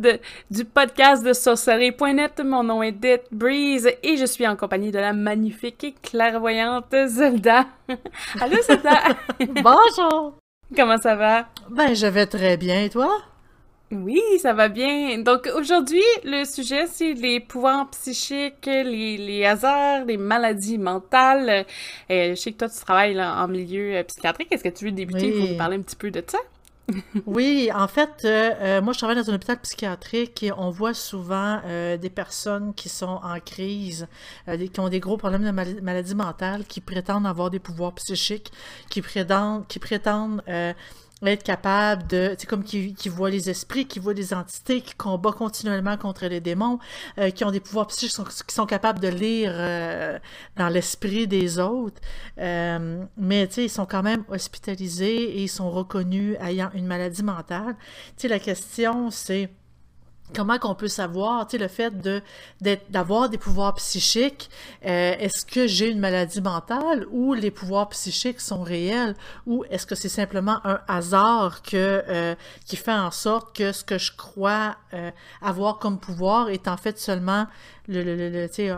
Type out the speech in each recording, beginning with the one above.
bienvenue au 15e épisode du podcast de sorcellerie.net. Mon nom est Death Breeze et je suis en compagnie de la magnifique et clairvoyante Zelda. Allô Zelda! Bonjour! Comment ça va? Ben, je vais très bien, et toi? Oui, ça va bien. Donc aujourd'hui, le sujet, c'est les pouvoirs psychiques, les, les hasards, les maladies mentales. Euh, je sais que toi, tu travailles là, en milieu euh, psychiatrique. Est-ce que tu veux débuter? Oui. pour nous parler un petit peu de ça? Oui, en fait, euh, euh, moi, je travaille dans un hôpital psychiatrique et on voit souvent euh, des personnes qui sont en crise, euh, qui ont des gros problèmes de mal- maladie mentale, qui prétendent avoir des pouvoirs psychiques, qui prétendent, qui prétendent être capables de, c'est comme qui, qui voient les esprits, qui voient les entités, qui combattent continuellement contre les démons, euh, qui ont des pouvoirs psychiques, qui sont, qui sont capables de lire euh, dans l'esprit des autres. Euh, mais ils sont quand même hospitalisés et ils sont reconnus ayant une maladie mentale. Tu sais, la question, c'est comment qu'on peut savoir, tu sais, le fait de d'avoir des pouvoirs psychiques, euh, est-ce que j'ai une maladie mentale ou les pouvoirs psychiques sont réels ou est-ce que c'est simplement un hasard que euh, qui fait en sorte que ce que je crois euh, avoir comme pouvoir est en fait seulement le, le, le- le- tu sais,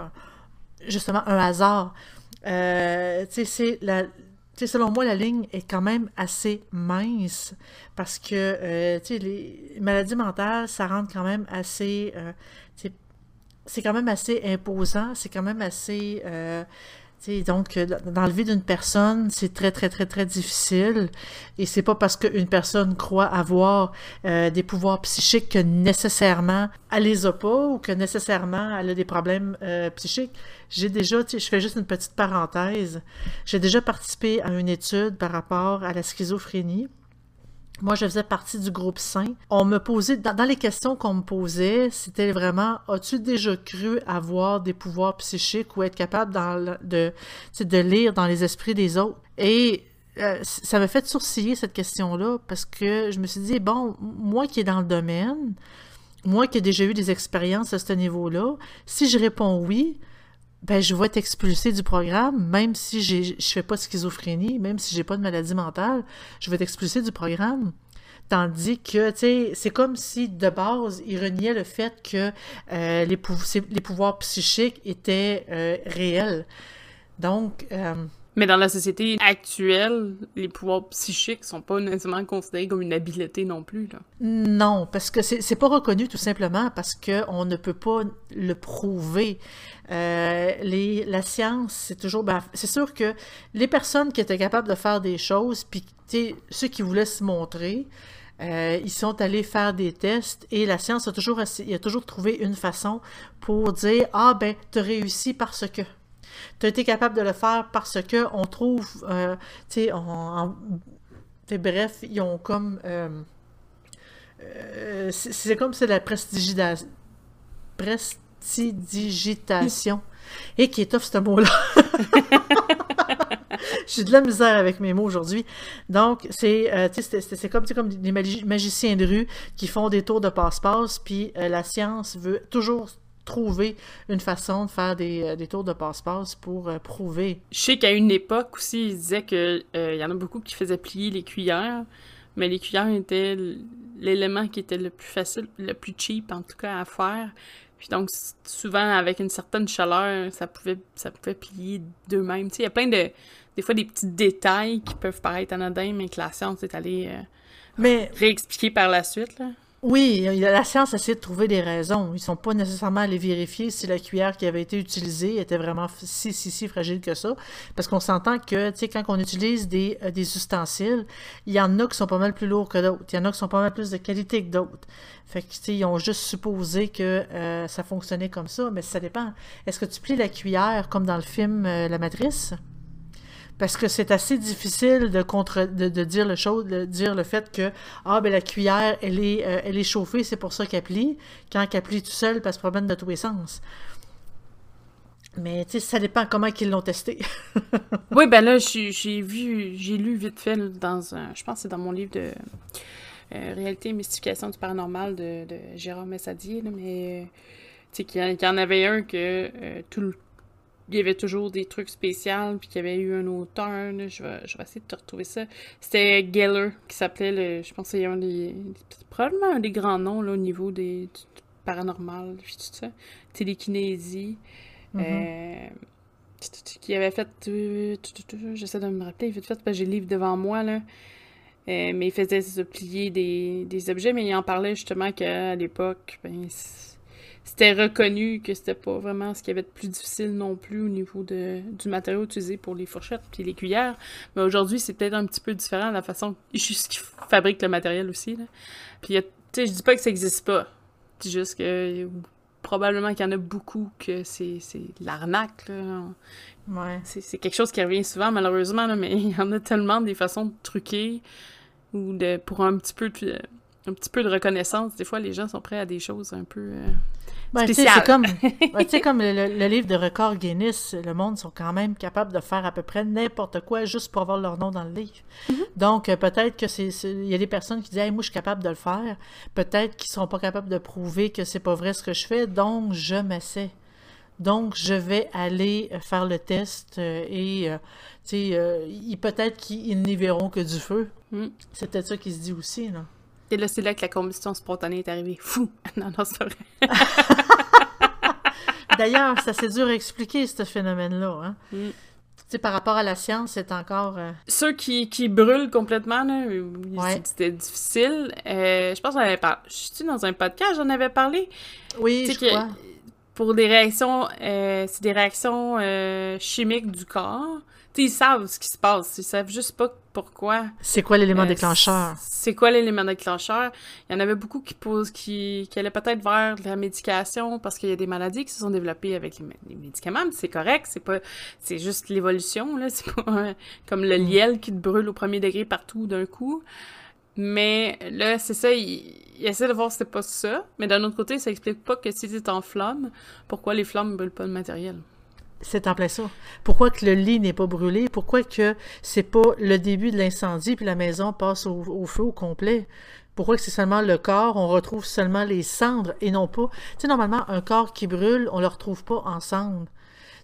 justement un hasard. Tu sais, c'est tu sais, selon moi, la ligne est quand même assez mince parce que, euh, les maladies mentales, ça rentre quand même assez, euh, c'est quand même assez imposant, c'est quand même assez, euh, donc, euh, dans la vie d'une personne, c'est très, très, très, très difficile. Et c'est pas parce qu'une personne croit avoir euh, des pouvoirs psychiques que nécessairement elle les a pas ou que nécessairement elle a des problèmes euh, psychiques. J'ai déjà, je fais juste une petite parenthèse. J'ai déjà participé à une étude par rapport à la schizophrénie. Moi, je faisais partie du groupe sain. On me posait, dans, les questions qu'on me posait, c'était vraiment as-tu déjà cru avoir des pouvoirs psychiques ou être capable de lire dans les esprits des autres? Et euh, ça m'a fait sourciller cette question-là parce que je me suis dit, bon, moi qui est dans le domaine, moi qui ai déjà eu des expériences à ce niveau-là, si je réponds oui, ben je vais être expulsé du programme, même si je fais pas de schizophrénie, même si j'ai pas de maladie mentale, je vais être expulsé du programme. Tandis que, tu sais, c'est comme si, de base, il reniait le fait que euh, les pouvoirs psychiques étaient euh, réels. Donc, euh, Mais dans la société actuelle, les pouvoirs psychiques sont pas nécessairement considérés comme une habileté non plus. Là. Non, parce que c'est pas reconnu tout simplement parce que on ne peut pas le prouver. Euh, la science, c'est toujours. ben, c'est sûr que les personnes qui étaient capables de faire des choses, puis ceux qui voulaient se montrer, euh, ils sont allés faire des tests et la science a toujours, a toujours trouvé une façon pour dire Ah, ben, tu as réussi parce que. Tu as été capable de le faire parce que on trouve. euh, tu sais, en- bref, ils ont comme. euh, euh, c'est comme c'est la prestidigitation. Et qui est tough ce mot-là. J'ai de la misère avec mes mots aujourd'hui. Donc, c'est euh, comme, comme des magi- magiciens de rue qui font des tours de passe-passe, puis la science veut toujours trouver une façon de faire des, euh, des tours de passe-passe pour euh, prouver. Je sais qu'à une époque aussi, ils disaient que euh, il y en a beaucoup qui faisaient plier les cuillères, mais les cuillères étaient l'élément qui était le plus facile, le plus cheap en tout cas à faire. Puis donc souvent avec une certaine chaleur, ça pouvait ça pouvait plier d'eux-mêmes. Tu sais, il y a plein de des fois des petits détails qui peuvent paraître anodins, mais que la science est allée euh, Mais réexpliquer par la suite là. Oui, la science essaie de trouver des raisons. Ils sont pas nécessairement allés vérifier si la cuillère qui avait été utilisée était vraiment si, si, si fragile que ça. Parce qu'on s'entend que, tu sais, quand on utilise des, euh, des ustensiles, il y en a qui sont pas mal plus lourds que d'autres. Il y en a qui sont pas mal plus de qualité que d'autres. Fait que, ils ont juste supposé que euh, ça fonctionnait comme ça, mais ça dépend. Est-ce que tu plies la cuillère comme dans le film euh, La Matrice? Parce que c'est assez difficile de, contre, de, dire le chose, de dire le fait que ah ben la cuillère elle est, euh, elle est chauffée, c'est pour ça qu'elle plie. Quand elle plie tout seul, parce que promène de tous les sens. Mais tu sais, ça dépend comment qu'ils l'ont testé. Oui, ben là, j'ai vu, j'ai lu vite fait dans un, je pense que c'est dans mon livre de euh, Réalité et mystification du paranormal de, de Jérôme Messadier, mais euh, tu sais, qu'il y, en- avait un que tout le il y avait toujours des trucs spéciaux, puis qu'il y avait eu un auteur, je, vais, je vais essayer de te retrouver ça. C'était Geller, qui s'appelait, le, je pense que c'est un des, probablement un des grands noms là, au niveau des, du, paranormal, puis tout ça. Télékinésie. Mm-hmm. qui avait fait, j'essaie de me rappeler, vite fait, parce que j'ai le livre devant moi, là. Euh, mais il faisait se plier des, des, objets, mais il en parlait justement qu'à l'époque, ben, c'était reconnu que c'était pas vraiment ce qu'il y avait de plus difficile non plus au niveau de, du matériau utilisé pour les fourchettes puis les cuillères. Mais aujourd'hui, c'est peut-être un petit peu différent la façon juste qu'ils fabriquent le matériel aussi. Là. Puis, tu sais, je dis pas que ça existe pas. Dis juste que probablement qu'il y en a beaucoup que c'est, c'est l'arnaque. Ouais. C'est, quelque chose qui revient souvent, malheureusement, là, mais il y en a tellement des façons de truquer ou de pour un petit peu de, un petit peu de reconnaissance. Des fois, les gens sont prêts à des choses un peu euh, ben, C'est comme, ben, comme le, livre de record Guinness, le monde sont quand même capables de faire à peu près n'importe quoi juste pour avoir leur nom dans le livre. Mm-hmm. Donc, euh, peut-être que c'est, il y a des personnes qui disent moi, je suis capable de le faire. Peut-être qu'ils sont pas capables de prouver que c'est pas vrai ce que je fais, donc je m'essaie. Donc, je vais aller euh, faire le test euh, et, tu sais, peut-être qu'ils n'y verront que du feu. Mm. C'est peut-être ça qui se dit aussi, là. Et là, c'est là que la combustion spontanée est arrivée. Fou! Non, non, c'est vrai. D'ailleurs, ça c'est dur à expliquer, ce phénomène-là. Hein? Mm. Tu sais, par rapport à la science, c'est encore... Euh, Ceux qui, qui brûlent complètement, là, c'était difficile. Euh, je pense qu'on avait parlé... Je suis dans un podcast, j'en avais parlé. Oui, je crois. Pour des réactions... Euh, c'est des réactions chimiques du corps ils savent ce qui se passe, ils savent juste pas pourquoi. C'est quoi l'élément euh, déclencheur? C'est quoi l'élément déclencheur? Il y en avait beaucoup qui posent, qui, qui allaient peut-être vers la médication parce qu'il y a des maladies qui se sont développées avec les, médicaments, c'est correct, c'est pas, c'est juste l'évolution, là, c'est pas comme le mm. liel qui te brûle au premier degré partout d'un coup. Mais là, c'est ça, il, essaie de voir si c'est pas ça. Mais d'un autre côté, ça explique pas que si c'est en flamme, pourquoi les flammes brûlent pas le matériel. C'est en plein ça. Pourquoi que le lit n'est pas brûlé? Pourquoi que c'est pas le début de l'incendie puis la maison passe au, feu au complet? Pourquoi que c'est seulement le corps, on retrouve seulement les cendres et non pas... Tu sais, normalement, un corps qui brûle, on le retrouve pas en cendres.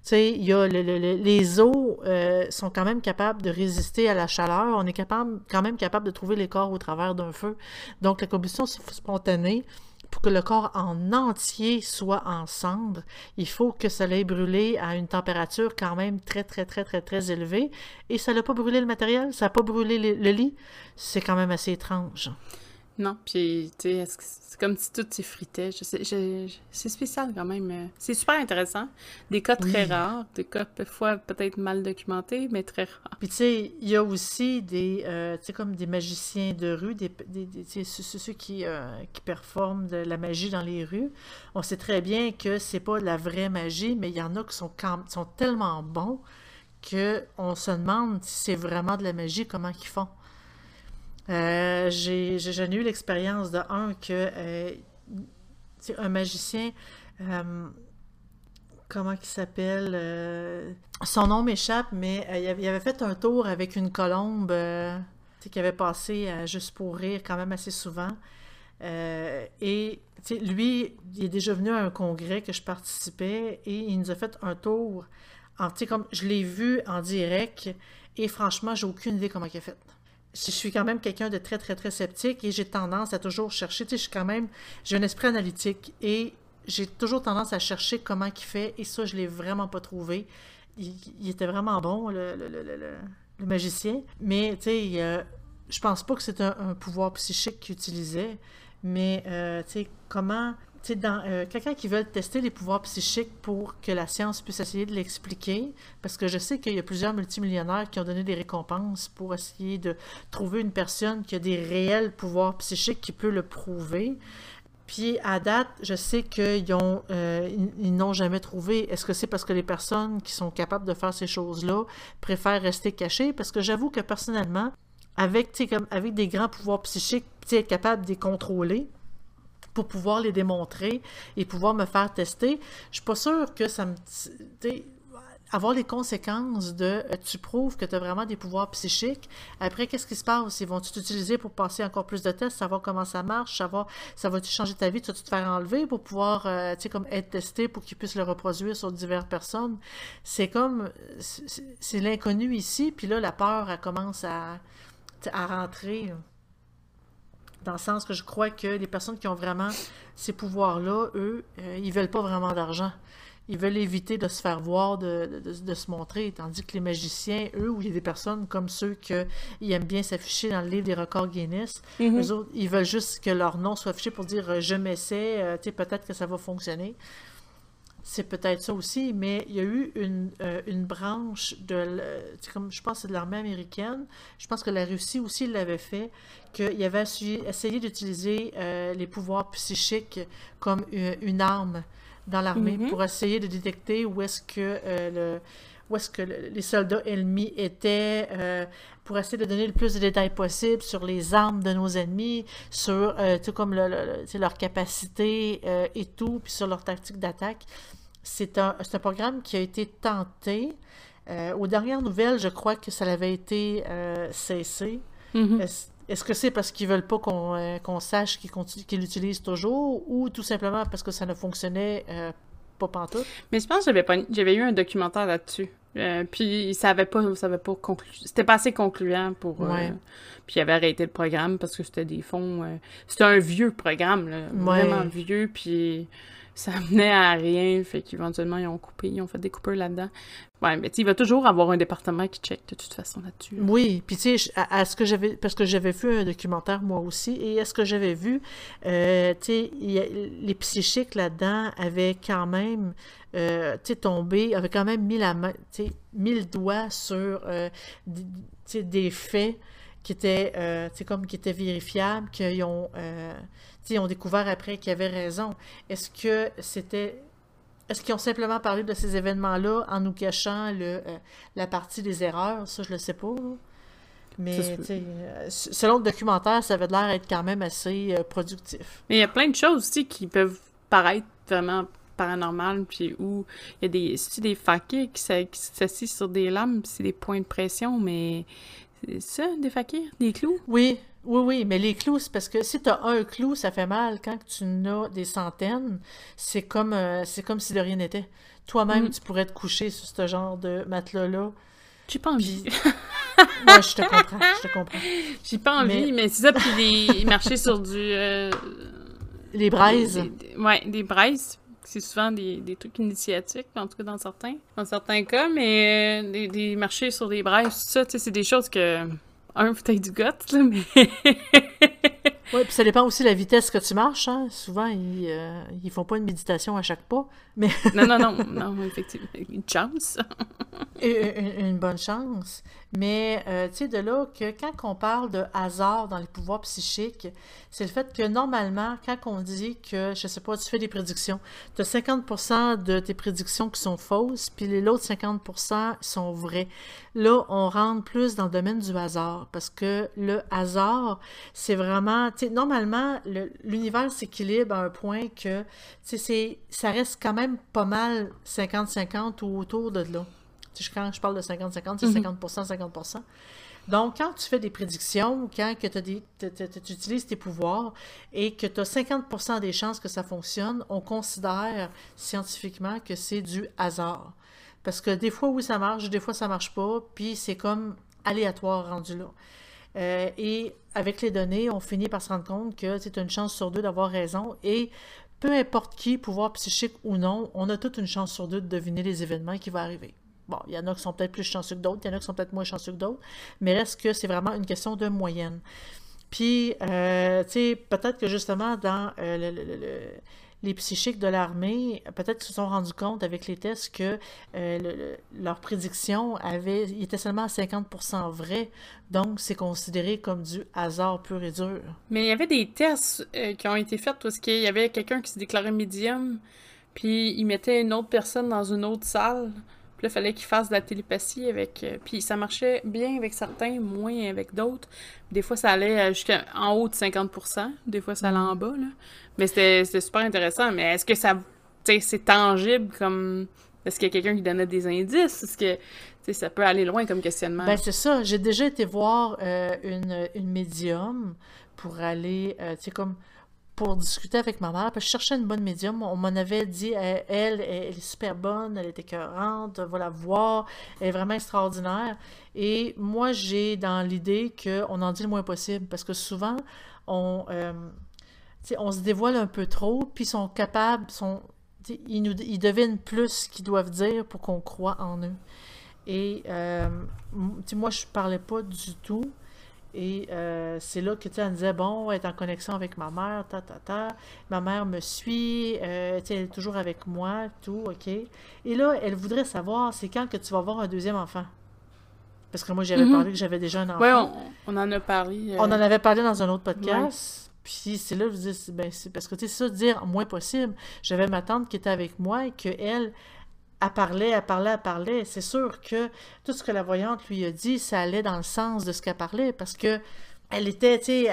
Tu sais, y a les os euh, sont quand même capables de résister à la chaleur. On est capable, quand même capable de trouver les corps au travers d'un feu. Donc, la combustion spontanée, pour que le corps en entier soit en cendres, il faut que ça l'ait brûlé à une température quand même très, très, très, très, très élevée. Et ça n'a pas brûlé le matériel, ça n'a pas brûlé le lit? C'est quand même assez étrange. Non, puis tu sais, c'est comme si tout s'effritait? Je sais, c'est spécial quand même. Euh, c'est super intéressant. Des cas très rares, des cas parfois peut-être mal documentés, mais très rares. Puis tu sais, il y a aussi des, euh, tu sais, comme des magiciens de rue, des, des, ceux qui, euh, qui performent de la magie dans les rues. On sait très bien que c'est pas de la vraie magie, mais il y en a qui sont, sont tellement bons que on se demande si c'est vraiment de la magie, comment ils font. Euh, j'ai eu l'expérience de un que euh, un magicien, euh, comment il s'appelle Son nom m'échappe, mais il avait, fait un tour avec une colombe qui avait passé Juste pour rire quand même assez souvent. et lui, il est déjà venu à un congrès que je participais et il nous a fait un tour. En, comme je l'ai vu en direct et franchement, j'ai aucune idée comment il a fait je suis quand même quelqu'un de très, très, très sceptique et j'ai tendance à toujours chercher. Tu sais, je suis quand même, j'ai un esprit analytique et j'ai toujours tendance à chercher comment il fait et ça, je ne l'ai vraiment pas trouvé. Il, était vraiment bon, le, le, le, le magicien, mais tu sais, euh, je pense pas que c'est un, pouvoir psychique qu'il utilisait, mais euh, tu sais, comment euh, quelqu'un qui veut tester les pouvoirs psychiques pour que la science puisse essayer de l'expliquer, parce que je sais qu'il y a plusieurs multimillionnaires qui ont donné des récompenses pour essayer de trouver une personne qui a des réels pouvoirs psychiques qui peut le prouver. Puis à date, je sais qu'ils euh, n'ont jamais trouvé. Est-ce que c'est parce que les personnes qui sont capables de faire ces choses-là préfèrent rester cachées? Parce que j'avoue que personnellement, avec, comme, avec des grands pouvoirs psychiques, être capable de les contrôler, pour pouvoir les démontrer et pouvoir me faire tester. Je suis pas sûre que ça me. avoir les conséquences de euh, tu prouves que tu as vraiment des pouvoirs psychiques. Après, qu'est-ce qui se passe? Ils vont t'utiliser pour passer encore plus de tests, savoir comment ça marche, savoir ça va-tu changer ta vie, tu vas te faire enlever pour pouvoir, euh, comme être testé pour qu'ils puissent le reproduire sur diverses personnes? C'est comme, c'est l'inconnu ici, puis là, la peur, elle commence à, à rentrer. Dans le sens que je crois que les personnes qui ont vraiment ces pouvoirs-là, eux, euh, ils veulent pas vraiment d'argent ils veulent éviter de se faire voir, de, se montrer, tandis que les magiciens, eux, ou il y a des personnes comme ceux qui aiment bien s'afficher dans le livre des records Guinness, mhm. eux autres, ils veulent juste que leur nom soit affiché pour dire euh, je m'essaie, euh, tu sais, peut-être que ça va fonctionner. C'est peut-être ça aussi, mais il y a eu une, euh, branche de, comme je pense c'est de l'armée américaine, je pense que la Russie aussi l'avait fait, qu'il avait essayé d'utiliser les pouvoirs psychiques comme une arme dans l'armée mhm. pour essayer de détecter où est-ce que euh, le où est-ce que les soldats ennemis étaient, euh, pour essayer de donner le plus de détails possible sur les armes de nos ennemis, sur euh, tout comme le, leur capacité et tout, puis sur leur tactique d'attaque. C'est un, un, programme qui a été tenté. aux dernières nouvelles, je crois que ça avait été cessé. Mhm. Est-ce que c'est parce qu'ils veulent pas qu'on euh, sache qu'ils l'utilisent toujours ou tout simplement parce que ça ne fonctionnait euh, pas pantoute? Mais je pense que j'avais j'avais eu un documentaire là-dessus. Euh, puis ça avait pas ça avait pas conclu c'était pas assez concluant pour puis il avait arrêté le programme parce que c'était des fonds c'était un vieux programme là, vraiment vieux puis ça menait à rien, fait qu'éventuellement, ils ont coupé, ils ont fait des coupeurs là-dedans. Ouais, mais il va toujours avoir un département qui check de toute façon là-dessus. Oui, puis tu sais, à, ce que j'avais, parce que j'avais vu un documentaire moi aussi, et à ce que j'avais vu, euh, tu sais, les psychiques là-dedans avaient quand même, euh, tu sais, tombé, avaient quand même mis la main, tu sais, mis le doigt sur, euh, des faits qui étaient, euh, comme qui étaient vérifiables, qu'ils ont, euh, ont découvert après qu'ils avaient raison. Est-ce que c'était est-ce qu'ils ont simplement parlé de ces événements-là en nous cachant le, euh, la partie des erreurs? Ça, je le sais pas. Mais euh, selon le documentaire, ça avait l'air d'être quand même assez productif. Mais il y a plein de choses aussi qui peuvent paraître vraiment paranormales, puis où il y a des, des faquirs qui s'assisent sur des lames, c'est des points de pression, mais c'est ça, des fakirs? Des clous? Oui, oui, oui, mais les clous, c'est parce que si tu as un clou, ça fait mal. Quand tu en as des centaines, c'est comme, euh, c'est comme si de rien n'était. Toi-même, mm. tu pourrais te coucher sur ce genre de matelas-là. J'ai pas envie. Moi, je te comprends, je te comprends. J'ai pas envie, mais, c'est ça, puis les... marcher sur du... Euh, les braises. ouais, des braises c'est souvent des, des, trucs initiatiques, en tout cas dans certains, dans certains cas, mais euh, des, des, marchés sur des braises, tout ça, c'est des choses que. Un, peut-être du goût, là, mais. oui, puis ça dépend aussi de la vitesse que tu marches. Hein. Souvent, ils, euh, ils font pas une méditation à chaque pas. Mais... non, non, non, non, effectivement. Une chance. une, une, bonne chance. Mais, euh, tu sais, de là que quand on parle de hasard dans les pouvoirs psychiques, c'est le fait que normalement, quand on dit que, je sais pas, tu fais des prédictions, tu as 50% de tes prédictions qui sont fausses, puis les autres 50% sont vraies. Là, on rentre plus dans le domaine du hasard, parce que le hasard, c'est vraiment, tu sais, normalement, l'univers s'équilibre à un point que, tu sais, ça reste quand même pas mal 50-50 ou autour de là. Quand je parle de 50-50, c'est 50%, 50%. Mhm. Donc, quand tu fais des prédictions, quand tu utilises tes pouvoirs et que tu as 50% des chances que ça fonctionne, on considère scientifiquement que c'est du hasard. Parce que des fois, oui, ça marche, des fois, ça marche pas, puis c'est comme aléatoire rendu là. Euh, et avec les données, on finit par se rendre compte que c'est une chance sur deux d'avoir raison. Et peu importe qui, pouvoir psychique ou non, on a toute une chance sur deux de deviner les événements qui vont arriver. Bon, il y en a qui sont peut-être plus chanceux que d'autres, il y en a qui sont peut-être moins chanceux que d'autres, mais reste que c'est vraiment une question de moyenne. Puis, euh, tu sais, peut-être que justement, dans euh, les psychiques de l'armée, peut-être se sont rendus compte avec les tests que euh, leur prédiction avait, était seulement à 50% vrai, donc c'est considéré comme du hasard pur et dur. Mais il y avait des tests qui ont été faits parce qu'il y avait quelqu'un qui se déclarait médium, puis il mettait une autre personne dans une autre salle. Puis là, il fallait qu'il fasse de la télépathie avec. Euh, puis ça marchait bien avec certains, moins avec d'autres. Des fois, ça allait jusqu'en haut de 50% Des fois, ça allait en bas. Là. Mais c'était super intéressant. Mais est-ce que ça. c'est tangible comme Est-ce qu'il y a quelqu'un qui donnait des indices? Est-ce que ça peut aller loin comme questionnement? Ben, c'est ça. J'ai déjà été voir euh, une, une médium pour aller, euh, tu sais, comme pour discuter avec ma mère. Puis je cherchais une bonne médium. On m'en avait dit, elle, elle, est super bonne, elle est écœurante, va la voir, elle est vraiment extraordinaire. Et moi, j'ai dans l'idée qu'on en dit le moins possible parce que souvent, on, euh, on se dévoile un peu trop, puis ils sont capables, sont, ils, nous, ils devinent plus ce qu'ils doivent dire pour qu'on croit en eux. Et euh, moi, je parlais pas du tout. Et euh, c'est là que tu elle me disait bon, elle est en connexion avec ma mère, ta ta ta. Ma mère me suit, euh, elle est toujours avec moi, tout, ok. Et là, elle voudrait savoir c'est quand que tu vas avoir un deuxième enfant? Parce que moi, j'avais mm-hmm. parlé que j'avais déjà un enfant. Oui, on, en a parlé. On en avait parlé dans un autre podcast. Puis c'est là que je dis, ben, c'est parce que tu sais, ça, dire moins possible. J'avais ma tante qui était avec moi et qu'elle, elle parlait, elle parlait, elle parlait. C'est sûr que tout ce que la voyante lui a dit, ça allait dans le sens de ce qu'elle parlait parce que elle était, tu sais,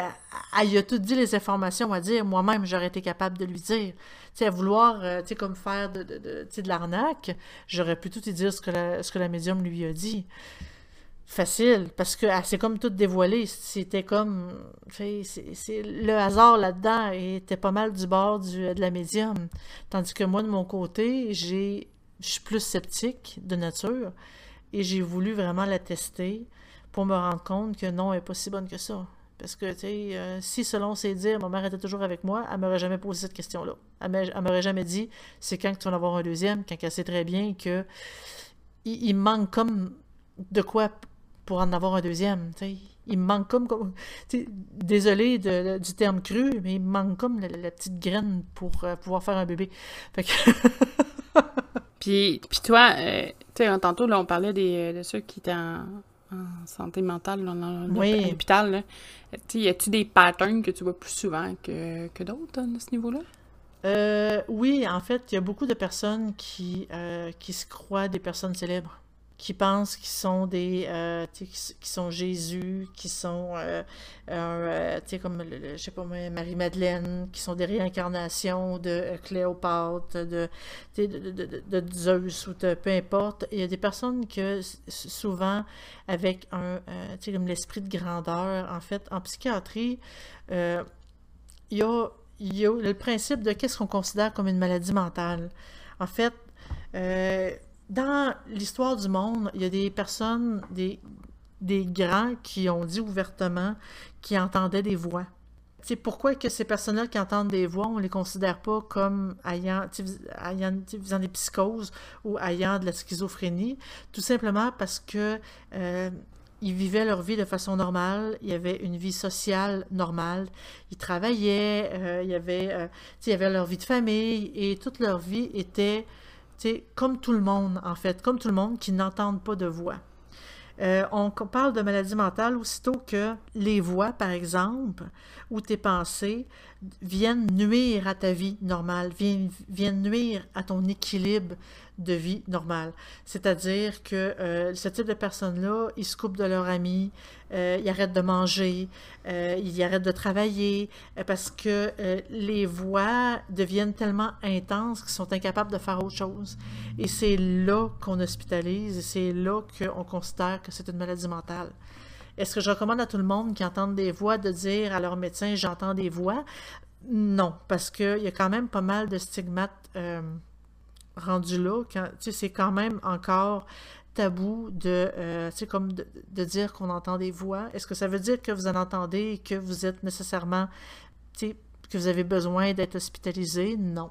elle, a tout dit les informations à dire. Moi-même, j'aurais été capable de lui dire. Tu sais, à vouloir, euh, tu sais, comme faire de, de, de, de l'arnaque, j'aurais pu tout lui dire ce que, la, ce que la médium lui a dit facile parce que c'est comme tout dévoilé. C'était comme. C'est, le hasard là-dedans était pas mal du bord du, de la médium. Tandis que moi, de mon côté, j'ai, je suis plus sceptique de nature et j'ai voulu vraiment la tester pour me rendre compte que non, elle n'est pas si bonne que ça. Parce que, tu sais, euh, si selon ses dires, ma mère était toujours avec moi, elle m'aurait jamais posé cette question-là. Elle m'aurait jamais dit c'est quand que tu vas en avoir un deuxième, quand elle sait très bien que il manque comme de quoi pour en avoir un deuxième. Il me manque comme. désolé du terme cru, mais il manque comme la, petite graine pour euh, pouvoir faire un bébé. puis, puis toi, euh, tu sais, tantôt, là, on parlait des, de ceux qui étaient en, santé mentale dans, l'hôpital. Y a-tu des patterns que tu vois plus souvent que, que d'autres à ce niveau-là? Euh, oui, en fait, il y a beaucoup de personnes qui, qui se croient des personnes célèbres qui pensent qu'ils sont des euh, qui, sont Jésus, qui sont euh, euh comme je sais pas Marie-Madeleine, qui sont des réincarnations de euh, Cléopâtre, de, Zeus ou peu importe. Il y a des personnes que souvent avec un comme l'esprit de grandeur, en fait, en psychiatrie, il y a le principe de qu'est-ce qu'on considère comme une maladie mentale. En fait, dans l'histoire du monde, il y a des personnes, des, des grands qui ont dit ouvertement qu'ils entendaient des voix. C'est pourquoi que ces personnes-là qui entendent des voix, on les considère pas comme ayant, ayant des psychoses ou ayant de la schizophrénie, tout simplement parce que euh, ils vivaient leur vie de façon normale, il y avait une vie sociale normale, ils travaillaient, euh, il, y avait, euh, il y avait leur vie de famille et toute leur vie était comme tout le monde, en fait, comme tout le monde qui n'entendent pas de voix. Euh, on parle de maladie mentale aussitôt que les voix, par exemple, ou tes pensées viennent nuire à ta vie normale, viennent, viennent nuire à ton équilibre de vie normale. C'est-à-dire que euh, ce type de personnes-là, ils se coupent de leurs amis, euh, ils arrêtent de manger, euh, ils arrêtent de travailler, parce que les voix deviennent tellement intenses qu'ils sont incapables de faire autre chose. Et c'est là qu'on hospitalise, et c'est là qu'on considère que c'est une maladie mentale. Est-ce que je recommande à tout le monde qui entendent des voix de dire à leur médecin j'entends des voix? Non, parce qu'il y a quand même pas mal de stigmates rendu là, c'est quand même encore tabou de, euh, comme de, dire qu'on entend des voix. Est-ce que ça veut dire que vous en entendez et que vous êtes nécessairement, que vous avez besoin d'être hospitalisé? Non.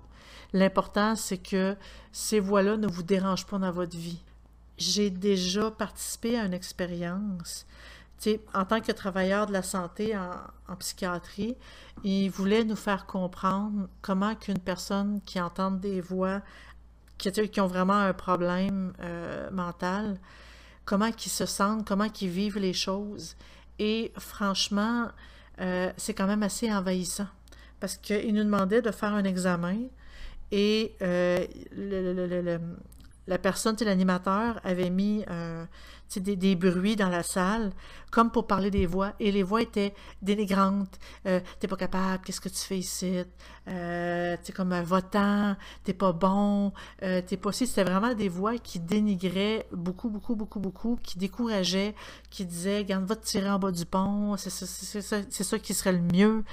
L'important, c'est que ces voix-là ne vous dérangent pas dans votre vie. J'ai déjà participé à une expérience en tant que travailleur de la santé en, psychiatrie, il voulait nous faire comprendre comment qu'une personne qui entend des voix qui, ont vraiment un problème euh, mental, comment ils se sentent, comment ils vivent les choses. Et franchement, euh, c'est quand même assez envahissant parce qu'il nous demandait de faire un examen et euh, la personne, l'animateur, avait mis euh, des, des, bruits dans la salle, comme pour parler des voix, et les voix étaient dénigrantes. Euh, t'es pas capable, qu'est-ce que tu fais ici? Euh, t'es comme un votant, t'es pas bon, euh, t'es pas si. C'était vraiment des voix qui dénigraient beaucoup, beaucoup, beaucoup, beaucoup, qui décourageaient, qui disaient, garde, va te tirer en bas du pont, c'est ça, ça, ça, qui serait le mieux.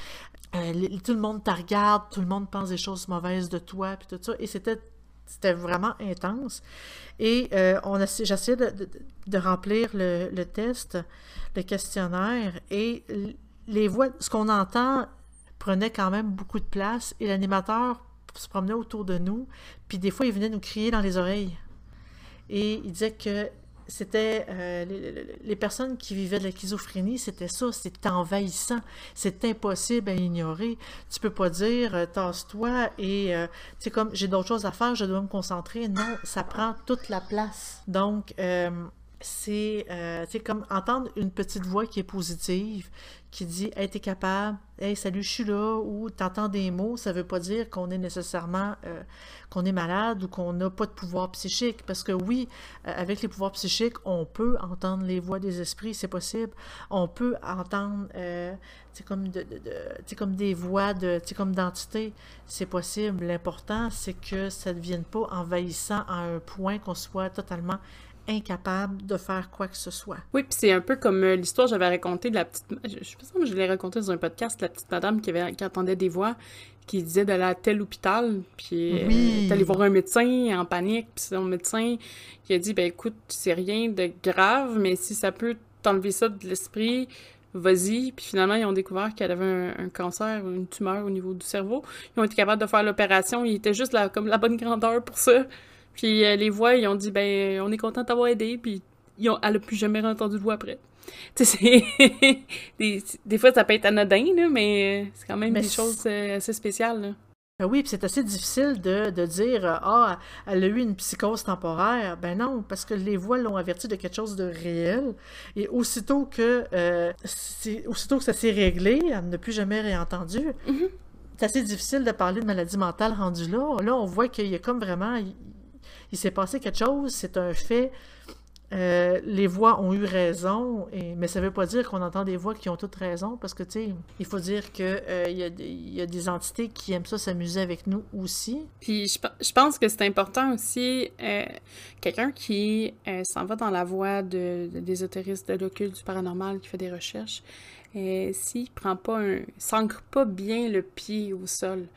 tout le monde te regarde, tout le monde pense des choses mauvaises de toi, puis tout ça. Et c'était c'était vraiment intense. Et euh, j'essayais de, de, remplir le, le, test, le questionnaire, et les voix, ce qu'on entend prenait quand même beaucoup de place, et l'animateur se promenait autour de nous, puis des fois, il venait nous crier dans les oreilles. Et il disait que c'était euh, les, personnes qui vivaient de la schizophrénie, c'était ça, c'était envahissant, c'est impossible à ignorer. Tu peux pas dire euh, tasse-toi et euh, tu sais comme j'ai d'autres choses à faire, je dois me concentrer. Non, ça prend toute la place. Donc c'est comme entendre une petite voix qui est positive, qui dit Hey, t'es capable, Hey, salut, je suis là, ou t'entends des mots, ça veut pas dire qu'on est nécessairement euh, qu'on est malade ou qu'on n'a pas de pouvoir psychique. Parce que oui, euh, avec les pouvoirs psychiques, on peut entendre les voix des esprits, c'est possible. On peut entendre euh, de, comme des voix de comme d'entité, c'est possible. L'important, c'est que ça ne devienne pas envahissant à un point qu'on soit totalement incapable de faire quoi que ce soit. Oui, puis c'est un peu comme euh, l'histoire que j'avais racontée de la petite... Je, je sais pas si je l'ai raconté dans un podcast, la petite madame qui, avait, qui entendait des voix qui disait d'aller à tel hôpital, puis euh, oui. d'aller voir un médecin en panique, puis son médecin qui a dit, ben écoute, c'est rien de grave, mais si ça peut t'enlever ça de l'esprit, vas-y. Puis finalement, ils ont découvert qu'elle avait un, un, cancer, une tumeur au niveau du cerveau. Ils ont été capables de faire l'opération. Il était juste là, comme la bonne grandeur pour ça. Puis euh, les voix, ils ont dit, ben, on est content d'avoir aidé, puis ils ont, elle a plus jamais entendu de voix après. Tu sais, des, des, fois, ça peut être anodin, là, mais euh, c'est quand même des choses euh, assez spéciales. Là. Ben oui, puis c'est assez difficile de, de dire Ah, elle a eu une psychose temporaire. Ben non, parce que les voix l'ont averti de quelque chose de réel. Et aussitôt que, euh, aussitôt que ça s'est réglé, elle n'a plus jamais réentendu. Mm-hmm. C'est assez difficile de parler de maladie mentale rendue là. Là, on voit qu'il y a comme vraiment il s'est passé quelque chose, c'est un fait. Euh, les voix ont eu raison, mais ça ne veut pas dire qu'on entend des voix qui ont toutes raison, parce que, tu sais, il faut dire qu'il euh, y, a des entités qui aiment ça s'amuser avec nous aussi. Puis je, je pense que c'est important aussi, euh, quelqu'un qui euh, s'en va dans la voie de, de, des de l'occulte, du paranormal, qui fait des recherches, s'il prend pas un... s'ancre pas bien le pied au sol,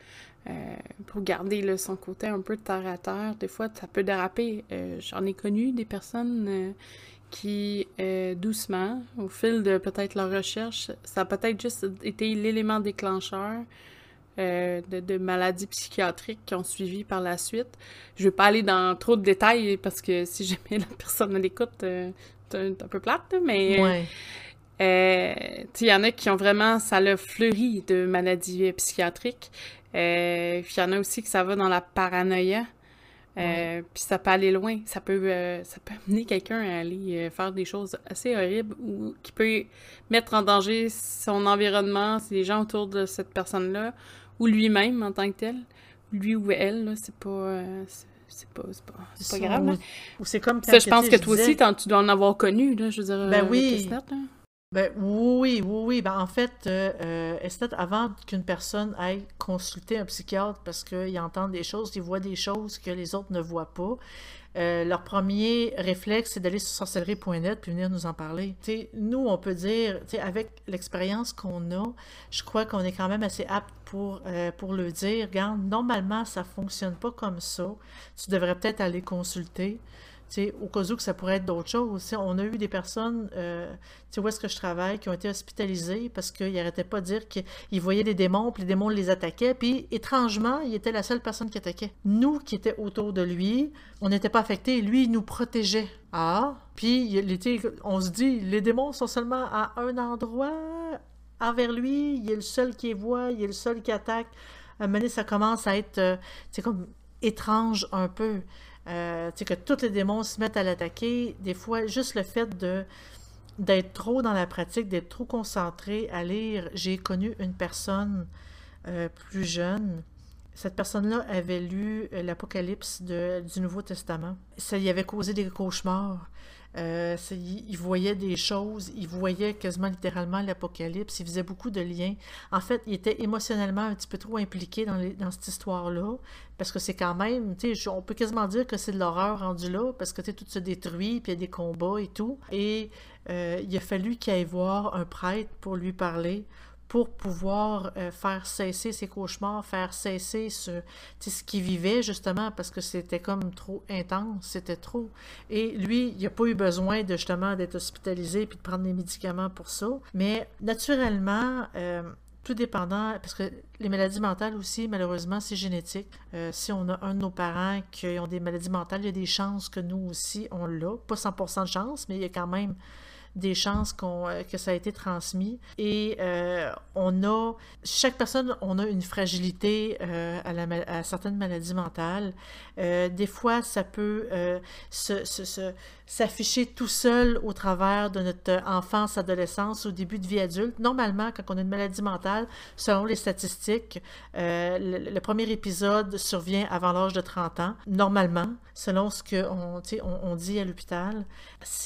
euh, pour garder son côté un peu terre à terre. Des fois, ça peut déraper. Euh, j'en ai connu des personnes euh, qui, doucement, au fil de peut-être leur recherche, ça a peut-être juste été l'élément déclencheur de, de, maladies psychiatriques qui ont suivi par la suite. Je vais pas aller dans trop de détails parce que si jamais la personne l'écoute, c'est un, peu plate, mais... il y en a qui ont vraiment, ça l'a fleuri de maladies psychiatriques. Euh, puis il y en a aussi que ça va dans la paranoïa. Euh, Puis ça peut aller loin. Ça peut, euh, ça peut amener quelqu'un à aller faire des choses assez horribles ou qui peut mettre en danger son environnement, les gens autour de cette personne-là, ou lui-même en tant que tel. Lui ou elle, c'est pas. C'est pas, pas, pas grave. Ou, c'est comme ça, je pense que toi aussi, tu dois en avoir connu, là, je veux dire. Ben oui. Ben, oui, oui, oui. Ben, en fait, euh, euh avant qu'une personne aille consulter un psychiatre parce qu'il entend des choses, il voit des choses que les autres ne voient pas, euh, leur premier réflexe, c'est d'aller sur sorcellerie.net puis venir nous en parler. nous, on peut dire, avec l'expérience qu'on a, je crois qu'on est quand même assez apte pour, pour le dire. Regarde, normalement, ça fonctionne pas comme ça. Tu devrais peut-être aller consulter au cas où ça pourrait être d'autres choses. on a eu des personnes, euh, où est-ce que je travaille, qui ont été hospitalisées parce qu'ils n'arrêtaient pas de dire qu'ils voyaient des démons, puis les démons les attaquaient, puis étrangement, il était la seule personne qui attaquait. Nous qui étions autour de lui, on n'était pas affectés, lui, il nous protégeait. Ah, puis on se dit, les démons sont seulement à un endroit envers lui, il est le seul qui les voit, il est le seul qui attaque. À un moment ça commence à être, euh, c'est comme étrange un peu. Euh, que tous les démons se mettent à l'attaquer. Des fois, juste le fait d'être trop dans la pratique, d'être trop concentré à lire. J'ai connu une personne euh, plus jeune cette personne-là avait lu l'Apocalypse du Nouveau Testament. Ça y avait causé des cauchemars. Euh, il, voyait des choses, il voyait quasiment littéralement l'Apocalypse, il faisait beaucoup de liens. En fait, il était émotionnellement un petit peu trop impliqué dans, dans cette histoire-là, parce que c'est quand même, tu sais, on peut quasiment dire que c'est de l'horreur rendu là, parce que tout se détruit, puis il y a des combats et tout. Et euh, il a fallu qu'il aille voir un prêtre pour lui parler, pour pouvoir euh, faire cesser ses cauchemars, faire cesser ce, ce qu'il vivait justement parce que c'était comme trop intense, c'était trop. Et lui, il n'a pas eu besoin de justement d'être hospitalisé puis de prendre des médicaments pour ça. Mais naturellement, euh, tout dépendant, parce que les maladies mentales aussi, malheureusement, c'est génétique. Euh, si on a un de nos parents qui ont des maladies mentales, il y a des chances que nous aussi, on l'a. Pas 100% de chance, mais il y a quand même des chances qu'on, euh, que ça a été transmis. Et euh, on a, chaque personne, on a une fragilité euh, à, la, certaines maladies mentales. des fois, ça peut s'afficher tout seul au travers de notre enfance, adolescence, au début de vie adulte. Normalement, quand on a une maladie mentale, selon les statistiques, le, premier épisode survient avant l'âge de 30 ans. Normalement, selon ce qu'on on, on dit à l'hôpital,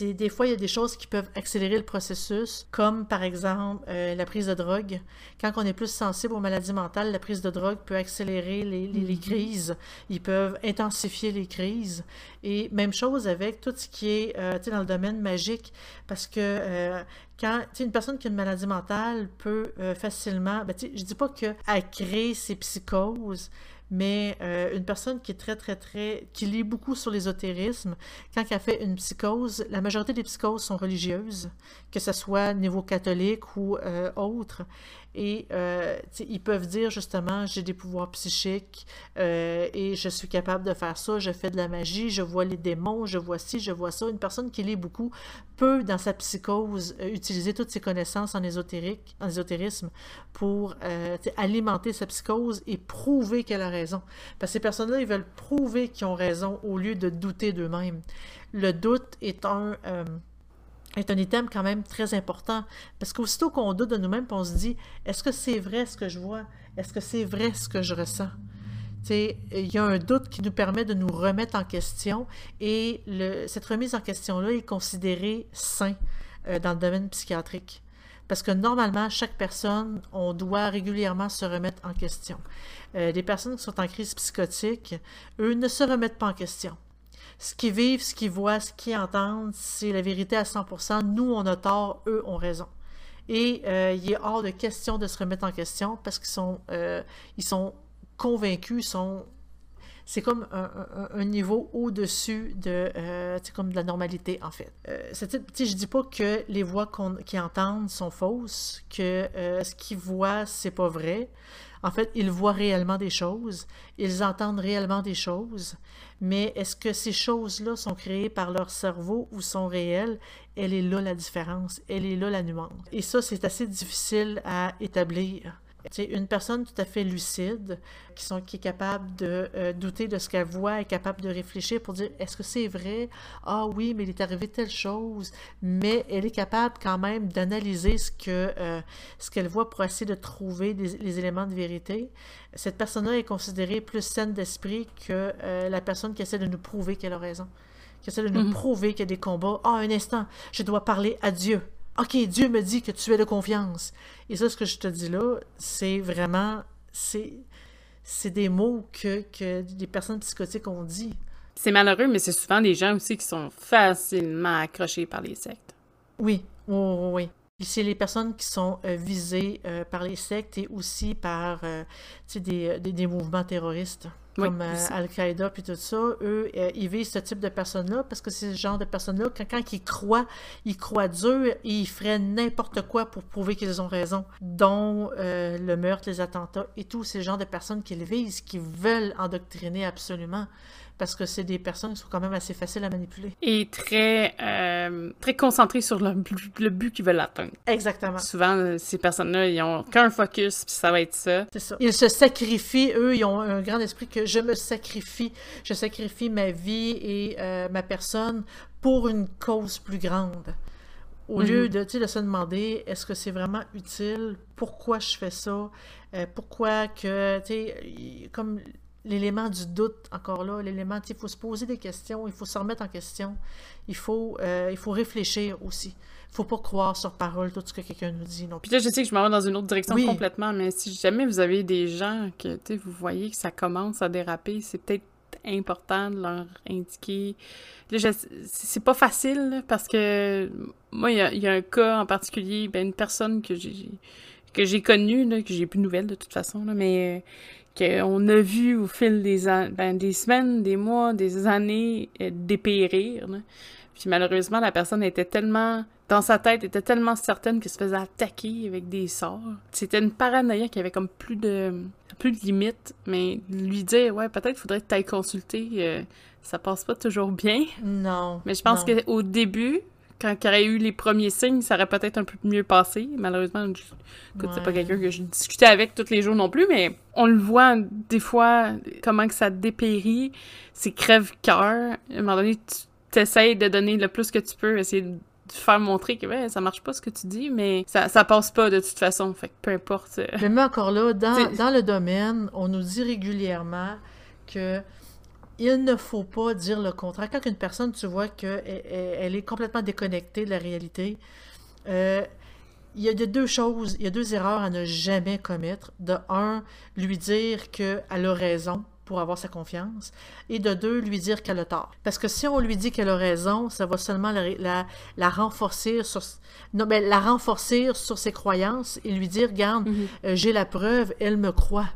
des fois, il y a des choses qui peuvent accélérer le processus, comme par exemple euh, la prise de drogue. Quand on est plus sensible aux maladies mentales, la prise de drogue peut accélérer les, les, mm-hmm. crises. Ils peuvent intensifier les crises. Et même chose avec tout ce qui est euh, dans le domaine magique, parce que euh, quand une personne qui a une maladie mentale peut facilement, ben, je dis pas qu'elle crée ses psychoses, mais euh, une personne qui est très, très, très. qui lit beaucoup sur l'ésotérisme, quand elle fait une psychose, la majorité des psychoses sont religieuses, que ce soit niveau catholique ou euh, autre. Et euh, ils peuvent dire justement, j'ai des pouvoirs psychiques euh, et je suis capable de faire ça, je fais de la magie, je vois les démons, je vois ci, je vois ça. Une personne qui lit beaucoup peut, dans sa psychose, euh, utiliser toutes ses connaissances en, ésotérique, en ésotérisme pour alimenter sa psychose et prouver qu'elle a raison. Parce que ces personnes-là, ils veulent prouver qu'ils ont raison au lieu de douter d'eux-mêmes. Le doute est un est un item quand même très important. Parce qu'aussitôt qu'on doute de nous-mêmes, on se dit est-ce que c'est vrai ce que je vois? Est-ce que c'est vrai ce que je ressens? Il y a un doute qui nous permet de nous remettre en question et cette remise en question-là est considérée sain euh, dans le domaine psychiatrique. Parce que normalement, chaque personne, on doit régulièrement se remettre en question. Euh, les personnes qui sont en crise psychotique, eux, ne se remettent pas en question ce qu'ils vivent, ce qu'ils voient, ce qu'ils entendent, c'est la vérité à 100%. Nous, on a tort, eux ont raison. Et euh, il est hors de question de se remettre en question parce qu'ils sont, euh, convaincus, c'est comme un, niveau au-dessus de, euh, comme de la normalité, en fait. Euh, je dis pas que les voix qu'ils entendent sont fausses, que ce qu'ils voient, c'est pas vrai. En fait, ils voient réellement des choses, ils entendent réellement des choses, mais est-ce que ces choses-là sont créées par leur cerveau ou sont réelles? Elle est là la différence, elle est là la nuance. Et ça, c'est assez difficile à établir une personne tout à fait lucide, qui, sont, qui est capable de euh, douter de ce qu'elle voit, est capable de réfléchir pour dire est-ce que c'est vrai? Ah oui, mais il est arrivé telle chose. Mais elle est capable quand même d'analyser ce que euh, ce qu'elle voit pour essayer de trouver les éléments de vérité. Cette personne-là est considérée plus saine d'esprit que euh, la personne qui essaie de nous prouver qu'elle a raison, qui essaie de nous mm-hmm. prouver qu'il y a des combats. Ah, un instant, je dois parler à Dieu. OK, Dieu me dit que tu es de confiance. Et ça, ce que je te dis là, c'est vraiment. C'est, c'est des mots que, que des personnes psychotiques ont dit. C'est malheureux, mais c'est souvent des gens aussi qui sont facilement accrochés par les sectes. Oui, oui, oui. C'est les personnes qui sont euh, visées euh, par les sectes et aussi par euh, des, des, des, mouvements terroristes comme Al-Qaïda puis tout ça, eux, ils visent ce type de personnes-là parce que c'est ce genre de personnes-là, quand, quand, ils croient, ils croient et ils feraient n'importe quoi pour prouver qu'ils ont raison, dont euh, le meurtre, les attentats et tous ces genres de personnes qu'ils visent, qui veulent endoctriner absolument parce que c'est des personnes qui sont quand même assez faciles à manipuler. Et très, euh, très concentrées sur le, le but qu'ils veulent atteindre. Exactement. Souvent, euh, ces personnes-là, ils ont qu'un focus, puis ça va être ça. C'est ça. Ils se sacrifient, eux, ils ont un grand esprit que je me sacrifie, je sacrifie ma vie et euh, ma personne pour une cause plus grande. Au lieu de, de se demander est-ce que c'est vraiment utile, pourquoi je fais ça, euh, pourquoi que, tu sais, comme l'élément du doute, encore là, l'élément, il faut se poser des questions, il faut se remettre en question, il faut, euh, il faut réfléchir aussi. Il faut pas croire sur parole tout ce que quelqu'un nous dit. Non. Puis là, je sais que je m'en vais dans une autre direction complètement, mais si jamais vous avez des gens que, vous voyez que ça commence à déraper, c'est peut-être important de leur indiquer. Là, c'est pas facile, parce que moi, il y, a un cas en particulier, ben, une personne que j'ai que j'ai connue, que j'ai plus de nouvelles de toute façon, là, mais qu'on a vu au fil des, ben, des semaines, des mois, des années euh, dépérir. Puis malheureusement, la personne était tellement dans sa tête, était tellement certaine qu'elle se faisait attaquer avec des sorts. C'était une paranoïa qui avait comme plus de plus de limites, mais lui dire ouais, peut-être faudrait que tu ailles consulter, euh, ça passe pas toujours bien. Non. Mais je pense qu'au début, quand il aurait eu les premiers signes, ça aurait peut-être un peu mieux passé. Malheureusement, écoute, c'est pas quelqu'un que je discutais avec tous les jours non plus, mais on le voit des fois, comment que ça dépérit, c'est crève-cœur. À un moment donné, tu t'essayes de donner le plus que tu peux, essayer de faire montrer que ouais, ça marche pas ce que tu dis, mais ça, ça passe pas de toute façon, fait que peu importe. Mais encore là, dans, dans le domaine, on nous dit régulièrement que il ne faut pas dire le contraire. Quand une personne, tu vois qu'elle elle est complètement déconnectée de la réalité, euh, il y a deux choses, il y a deux erreurs à ne jamais commettre. De un, lui dire qu'elle a raison pour avoir sa confiance, et de deux, lui dire qu'elle a tort. Parce que si on lui dit qu'elle a raison, ça va seulement la, la, renforcer sur non, la renforcer sur ses croyances et lui dire, regarde, mm-hmm. euh, j'ai la preuve, elle me croit.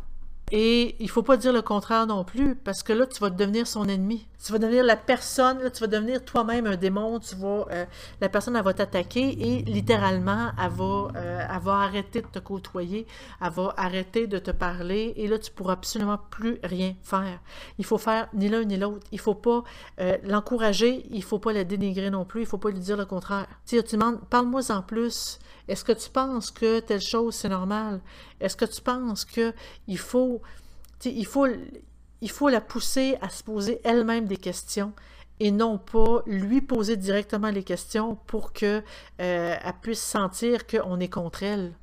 Et il faut pas dire le contraire non plus, parce que là, tu vas devenir son ennemi. Tu vas devenir la personne, là, tu vas devenir toi-même un démon, tu vas, euh, la personne, elle va t'attaquer et littéralement, elle va, euh, elle va arrêter de te côtoyer, elle va arrêter de te parler et là, tu pourras absolument plus rien faire. Il faut faire ni l'un ni l'autre. Il faut pas euh, l'encourager, il faut pas la dénigrer non plus, il faut pas lui dire le contraire. Tu demandes, parle-moi en plus, est-ce que tu penses que telle chose, c'est normal? Est-ce que tu penses que il faut, il faut, la pousser à se poser elle-même des questions et non pas lui poser directement les questions pour qu'elle euh, puisse sentir qu'on est contre elle.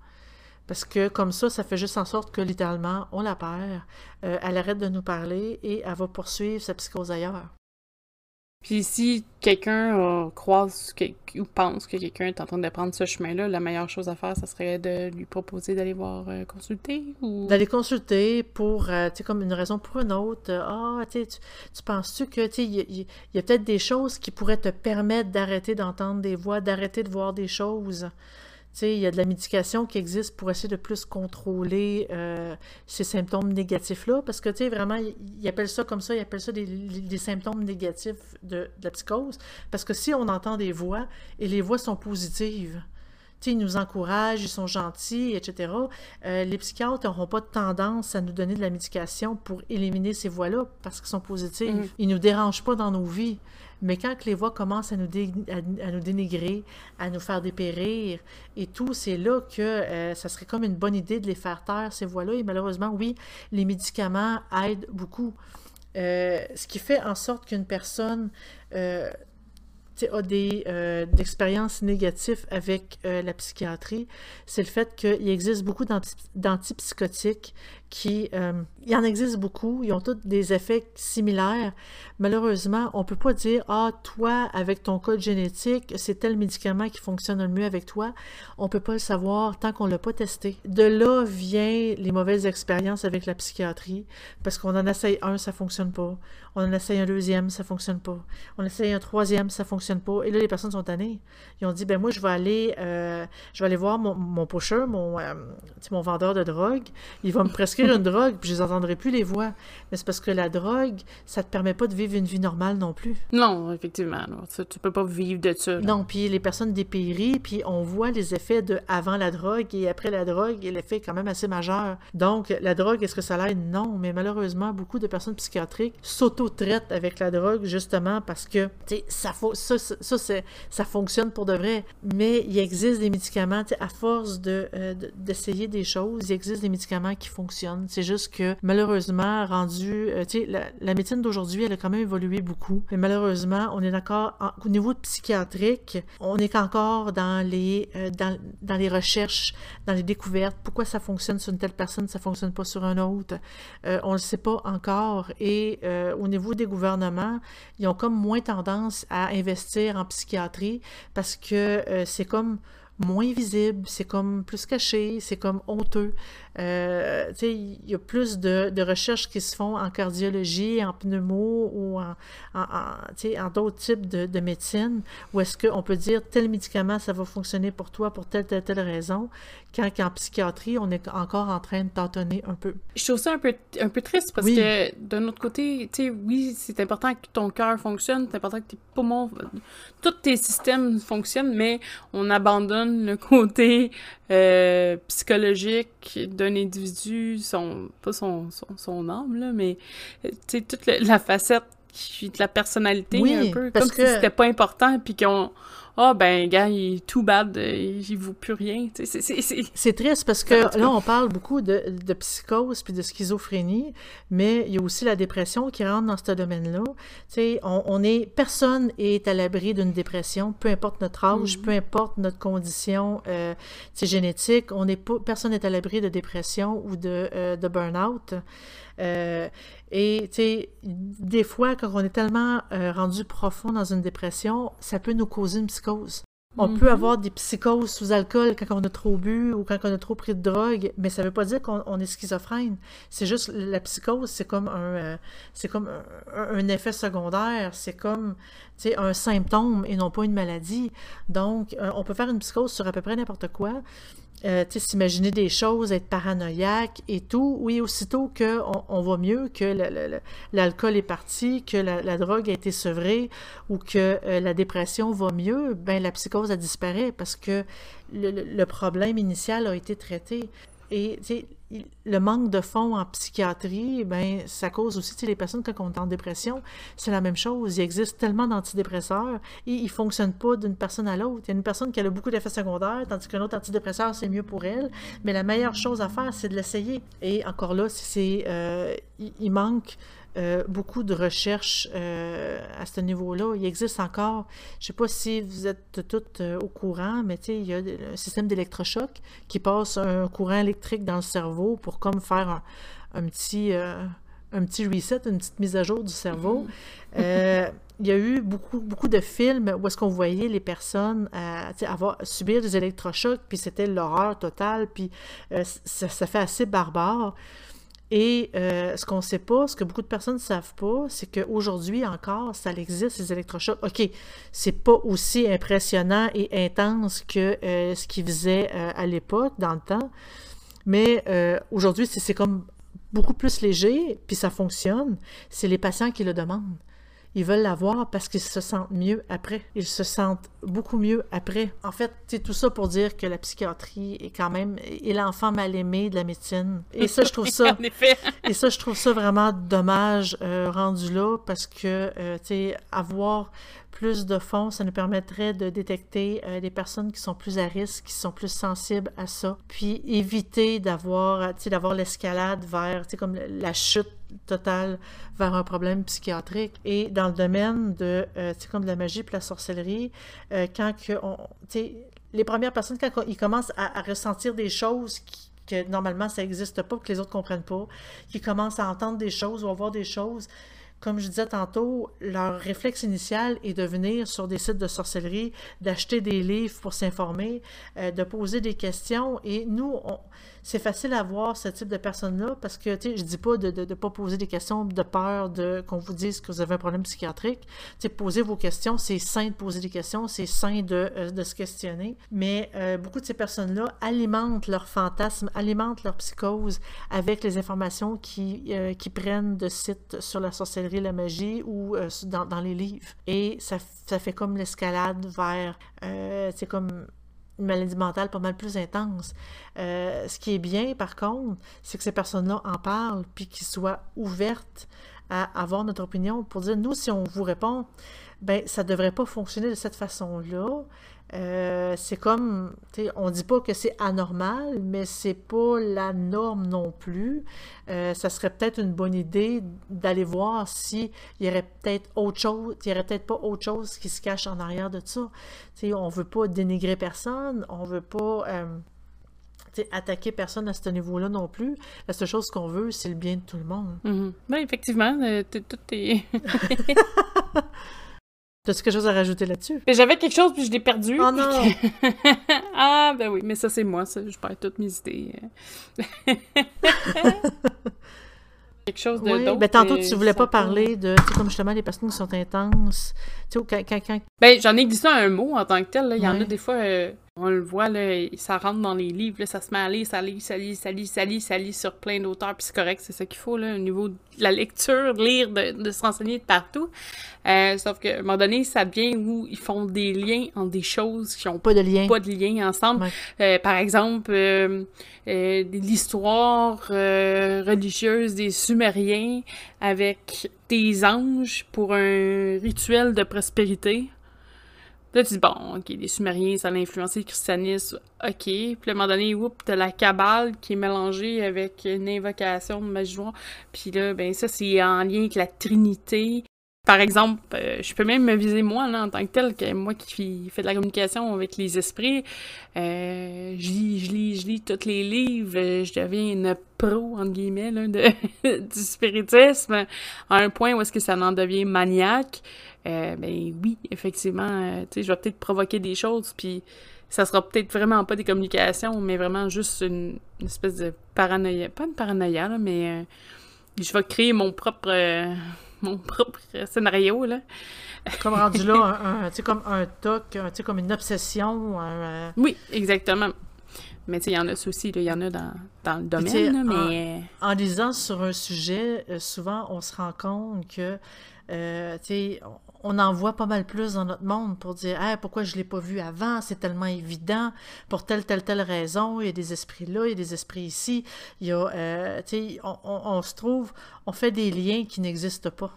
Parce que comme ça, ça fait juste en sorte que littéralement, on la perd, euh, elle arrête de nous parler et elle va poursuivre sa psychose ailleurs. Puis si quelqu'un croise ou pense que quelqu'un est en train de prendre ce chemin-là, la meilleure chose à faire, ça serait de lui proposer d'aller voir euh, consulter ou... D'aller consulter pour, euh, comme une raison pour une autre. Ah, tu, tu penses-tu que, tu sais, il y a peut-être des choses qui pourraient te permettre d'arrêter d'entendre des voix, d'arrêter de voir des choses? Il y a de la médication qui existe pour essayer de plus contrôler euh, ces symptômes négatifs-là, parce que, tu sais, vraiment, ils appellent ça comme ça, ils appellent ça des, symptômes négatifs de, la psychose, parce que si on entend des voix, et les voix sont positives, ils nous encouragent, ils sont gentils, etc. Euh, les psychiatres n'auront pas de tendance à nous donner de la médication pour éliminer ces voix-là parce qu'ils sont positifs. Mm. Ils ne nous dérangent pas dans nos vies. Mais quand les voix commencent à nous, à, nous dénigrer, à nous faire dépérir et tout, c'est là que euh, ça serait comme une bonne idée de les faire taire, ces voix-là. Et malheureusement, oui, les médicaments aident beaucoup. Euh, ce qui fait en sorte qu'une personne a des euh, expériences négatives avec euh, la psychiatrie, c'est le fait qu'il existe beaucoup d'antipsychotiques qui, euh, en existe beaucoup, ils ont tous des effets similaires. Malheureusement, on peut pas dire ah toi avec ton code génétique, c'est tel médicament qui fonctionne le mieux avec toi. On peut pas le savoir tant qu'on l'a pas testé. De là vient les mauvaises expériences avec la psychiatrie parce qu'on en essaye un, ça fonctionne pas. On en essaye un deuxième, ça fonctionne pas. On essaye un troisième, ça fonctionne pas. Et là les personnes sont tannées. Ils ont dit ben moi je vais aller, euh, je vais aller voir mon, mon pusher, mon, euh, mon vendeur de drogue. Il va me prescrire une drogue, puis je les entendrai plus les voix. Mais c'est parce que la drogue, ça te permet pas de vivre une vie normale non plus. Non, effectivement. Tu, tu peux pas vivre de ça. Non, puis les personnes dépérirent, puis on voit les effets de avant la drogue et après la drogue, et l'effet est quand même assez majeur. Donc, la drogue, est-ce que ça l'aide? Non, mais malheureusement, beaucoup de personnes psychiatriques s'auto-traitent avec la drogue justement parce que, ça, ça, ça, ça fonctionne pour de vrai. Mais il existe des médicaments, à force de, euh, d'essayer des choses, il existe des médicaments qui fonctionnent C'est juste que malheureusement, rendu, euh, tu sais, la, médecine d'aujourd'hui, elle a quand même évolué beaucoup. Mais malheureusement, on est encore, au niveau psychiatrique, on est encore dans les, euh, dans, dans, les recherches, dans les découvertes. Pourquoi ça fonctionne sur une telle personne, ça fonctionne pas sur un autre? Euh, on le sait pas encore. Et au niveau des gouvernements, ils ont comme moins tendance à investir en psychiatrie parce que c'est comme moins visible, c'est comme plus caché, c'est comme honteux. Euh, il y a plus de, de, recherches qui se font en cardiologie, en pneumo ou en, en, en, en d'autres types de, de médecine, où est-ce qu'on peut dire tel médicament, ça va fonctionner pour toi pour telle, telle, telle raison, quand qu'en psychiatrie, on est encore en train de tâtonner un peu. Je trouve ça un peu, un peu triste parce que d'un autre côté, tu sais, oui, c'est important que ton cœur fonctionne, c'est important que tes poumons, tous tes systèmes fonctionnent, mais on abandonne le côté euh, psychologique d'un individu, son, pas son, son, âme, là, mais toute la, facette de la personnalité un peu, comme si c'était pas important, puis qu'on ah, oh, ben, gars, il est tout bad, il vaut plus rien. C'est triste parce que là, on parle beaucoup de, de psychose puis de schizophrénie, mais il y a aussi la dépression qui rentre dans ce domaine-là. On, on est, personne est à l'abri d'une dépression, peu importe notre âge, mm-hmm. peu importe notre condition euh, génétique, on est personne n'est à l'abri de dépression ou de, euh, de burn-out. Euh, et, tu sais, des fois, quand on est tellement euh, rendu profond dans une dépression, ça peut nous causer une psychose. On peut mm-hmm. avoir des psychoses sous alcool quand on a trop bu ou quand on a trop pris de drogue, mais ça ne veut pas dire qu'on est schizophrène. C'est juste la psychose, c'est comme un, euh, c'est comme un, effet secondaire, c'est comme un symptôme et non pas une maladie. Donc, on peut faire une psychose sur à peu près n'importe quoi. Euh, s'imaginer des choses, être paranoïaque et tout, oui, aussitôt qu'on on va mieux, que l'alcool est parti, que la, drogue a été sevrée ou que euh, la dépression va mieux, ben la psychose a disparu parce que le, problème initial a été traité. Et le manque de fonds en psychiatrie, ben, ça cause aussi, les personnes quand on est en dépression, c'est la même chose. Il existe tellement d'antidépresseurs et ils ne fonctionnent pas d'une personne à l'autre. Il y a une personne qui a beaucoup d'effets secondaires, tandis qu'un autre antidépresseur, c'est mieux pour elle. Mais la meilleure chose à faire, c'est de l'essayer. Et encore là, c'est, euh, il manque euh, beaucoup de recherches euh, à ce niveau-là. Il existe encore, je ne sais pas si vous êtes toutes euh, au courant, mais il y a un système d'électrochoc qui passe un courant électrique dans le cerveau pour comme faire un, petit, un petit reset, une petite mise à jour du cerveau. Mm-hmm. il y a eu beaucoup, beaucoup de films où est-ce qu'on voyait les personnes avoir, subir des électrochocs, puis c'était l'horreur totale, puis ça, ça, fait assez barbare. Et euh, ce qu'on ne sait pas, ce que beaucoup de personnes ne savent pas, c'est qu'aujourd'hui encore, ça existe, ces électrochocs. OK, c'est pas aussi impressionnant et intense que euh, ce qu'ils faisaient euh, à l'époque, dans le temps, mais aujourd'hui, c'est comme beaucoup plus léger, puis ça fonctionne. C'est les patients qui le demandent ils veulent l'avoir parce qu'ils se sentent mieux après. Ils se sentent beaucoup mieux après. En fait, c'est tout ça pour dire que la psychiatrie est quand même est l'enfant mal aimé de la médecine. Et ça, je trouve ça. en effet. et ça, je trouve ça vraiment dommage euh, rendu là parce que, euh, tu sais, avoir plus de fonds, ça nous permettrait de détecter euh, des personnes qui sont plus à risque, qui sont plus sensibles à ça, puis éviter d'avoir, tu sais, d'avoir l'escalade vers, tu sais, comme la chute totale vers un problème psychiatrique. Et dans le domaine de, euh, comme de la magie puis la sorcellerie, euh, quand que on, les premières personnes, quand ils commencent à, ressentir des choses que normalement ça n'existe pas, que les autres comprennent pas, qui commencent à entendre des choses ou à voir des choses, comme je disais tantôt, leur réflexe initial est de venir sur des sites de sorcellerie, d'acheter des livres pour s'informer, euh, de poser des questions. Et nous, on, c'est facile à voir ce type de personnes-là parce que, tu sais, je dis pas de ne pas poser des questions de peur de qu'on vous dise que vous avez un problème psychiatrique. Tu sais, poser vos questions, c'est sain de poser des questions, c'est sain de, euh, de, se questionner. Mais euh, beaucoup de ces personnes-là alimentent leur fantasme, alimentent leur psychose avec les informations qui, euh, qui prennent de sites sur la sorcellerie, la magie ou dans, dans, les livres. Et ça, ça fait comme l'escalade vers, c'est comme maladie mentale pas mal plus intense. Euh, ce qui est bien, par contre, c'est que ces personnes-là en parlent, puis qu'ils soient ouvertes à avoir notre opinion pour dire, nous, si on vous répond, ben ça devrait pas fonctionner de cette façon-là. Euh, c'est comme, on dit pas que c'est anormal, mais c'est pas la norme non plus. Euh, ça serait peut-être une bonne idée d'aller voir si il y aurait peut-être autre chose, il y aurait peut-être pas autre chose qui se cache en arrière de ça. sais, on veut pas dénigrer personne, on veut pas euh, attaquer personne à ce niveau-là non plus. La seule chose qu'on veut, c'est le bien de tout le monde. Mm-hmm. Ben, effectivement, tout est... T'as-tu quelque chose à rajouter là-dessus? Mais j'avais quelque chose, puis je l'ai perdu. Oh non! ah, ben oui, mais ça, c'est moi, ça. Je perds toutes mes idées. quelque chose de oui, ben tantôt, tu voulais pas parler de, tu sais, comme justement, les personnes qui sont intenses. Tu sais, quand, quand, Ben, j'en ai dit ça un mot en tant que tel. Il y en a des fois... Euh, on le voit, là, ça rentre dans les livres, ça se met à lire, ça lit, ça lit, ça lit, ça lit, ça lit sur plein d'auteurs, puis c'est correct, c'est ça qu'il faut, là, au niveau de la lecture, lire, de, se renseigner de partout. Euh, sauf qu'à un moment donné, ça devient où ils font des liens entre des choses qui ont pas de lien, pas de lien ensemble. Euh, par exemple, euh, l'histoire religieuse des Sumériens avec des anges pour un rituel de prospérité. Là, tu dis, bon, OK, les Sumériens, ça a influencé le christianisme, OK. Puis à un moment donné, oups, t'as la cabale qui est mélangée avec une invocation de magie Puis là, ben ça, c'est en lien avec la Trinité. Par exemple, euh, je peux même me viser moi, là, en tant que tel, que moi qui fais de la communication avec les esprits, euh, je lis, je lis, je lis tous les livres, euh, je deviens une pro, entre guillemets, de, du spiritisme, à un point où est-ce que ça en devient maniaque. Ben oui, effectivement, tu sais, je vais peut-être provoquer des choses, puis ça sera peut-être vraiment pas des communications, mais vraiment juste une, espèce de paranoïa. Pas une paranoïa, là, mais je vais créer mon propre mon propre scénario, là. comme rendu là, tu sais, comme un toc, tu sais, comme une obsession. Oui, exactement. Mais tu sais, il y en a aussi, il y en a dans, dans le domaine, mais... En, en, lisant sur un sujet, souvent, on se rend compte que, tu sais, on en voit pas mal plus dans notre monde pour dire pourquoi je ne l'ai pas vu avant, c'est tellement évident, pour telle, telle, telle raison, il y a des esprits là, il y a des esprits ici, euh, on, se trouve, on fait des liens qui n'existent pas.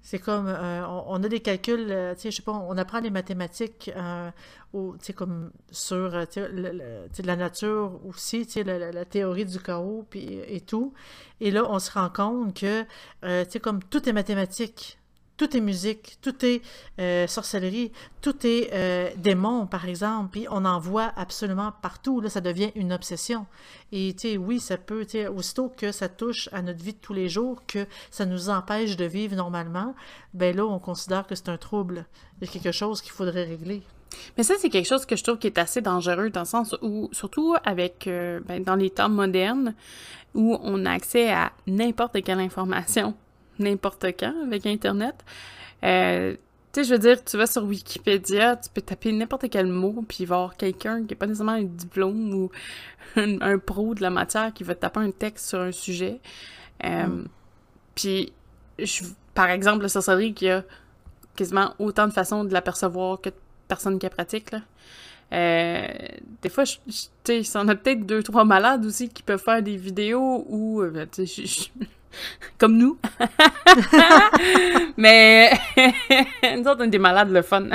C'est comme, euh, on, a des calculs, euh, je sais pas, on apprend les mathématiques ou, comme sur la nature aussi, sais, la, théorie du chaos et tout. Et là, on se rend compte que, comme tout est mathématique tout est musique, tout est euh, sorcellerie, tout est euh, démon, par exemple, puis on en voit absolument partout. Là, ça devient une obsession. Et, oui, ça peut, aussitôt que ça touche à notre vie de tous les jours, que ça nous empêche de vivre normalement, ben là, on considère que c'est un trouble. Il y a quelque chose qu'il faudrait régler. Mais ça, c'est quelque chose que je trouve qui est assez dangereux dans le sens où, surtout avec, euh, ben, dans les temps modernes, où on a accès à n'importe quelle information n'importe quand avec Internet. Euh, tu sais, je veux dire, tu vas sur Wikipédia, tu peux taper n'importe quel mot, puis voir quelqu'un qui n'a pas nécessairement un diplôme ou un, pro de la matière qui va taper un texte sur un sujet. Euh, mm. Puis, par exemple, la sorcellerie qui a quasiment autant de façons de l'apercevoir que de personnes qui la pratiquent, là. Euh, des fois, tu sais, il en a peut-être deux, trois malades aussi qui peuvent faire des vidéos où, euh, tu sais, comme nous. Mais nous autres, on est des malades, le fun.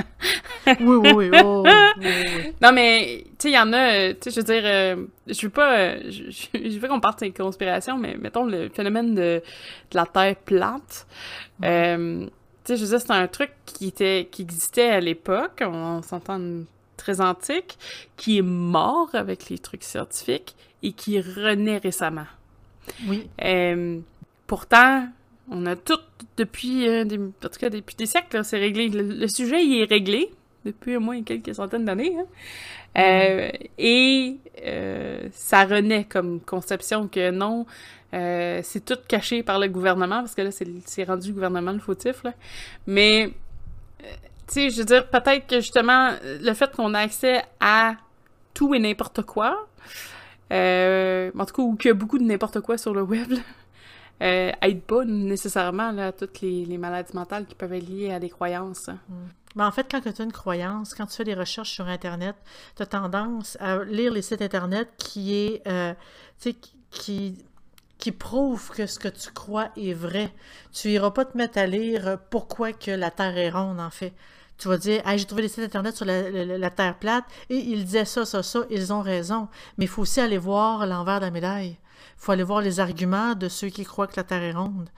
oui, oui, oh, oui, Non, mais, tu sais, il y en a, tu sais, je veux dire, euh, je veux pas, euh, je, veux qu'on parte de conspirations, mais mettons le phénomène de, la Terre plate. Euh, tu sais, je veux dire, c'est un truc qui, était, qui existait à l'époque, on, s'entend très antique, qui est mort avec les trucs scientifiques et qui renaît récemment. Oui. Pourtant, on a tout depuis, euh, des, depuis des siècles, c'est réglé. Le, sujet il est réglé depuis au moins quelques centaines d'années. Hein. Euh, et euh, ça renaît comme conception que non, c'est tout caché par le gouvernement, parce que là, c'est rendu gouvernement le fautif. Mais, tu sais, je veux dire, peut-être que justement, le fait qu'on a accès à tout et n'importe quoi, en tout cas, ou qu'il y a beaucoup de n'importe quoi sur le web, euh, aide pas nécessairement là, toutes les, maladies mentales qui peuvent être liées à des croyances. Mm. Mais en fait, quand tu as une croyance, quand tu fais des recherches sur Internet, tu as tendance à lire les sites Internet qui est, euh, qui, que ce que tu crois est vrai. Tu iras pas te mettre à lire pourquoi que la Terre est ronde, en fait. Tu vas dire, j'ai trouvé des sites internet sur la, Terre plate et ils disaient ça, ça, ça, ils ont raison. Mais il faut aussi aller voir l'envers de la médaille. Faut aller voir les arguments de ceux qui croient que la Terre est ronde.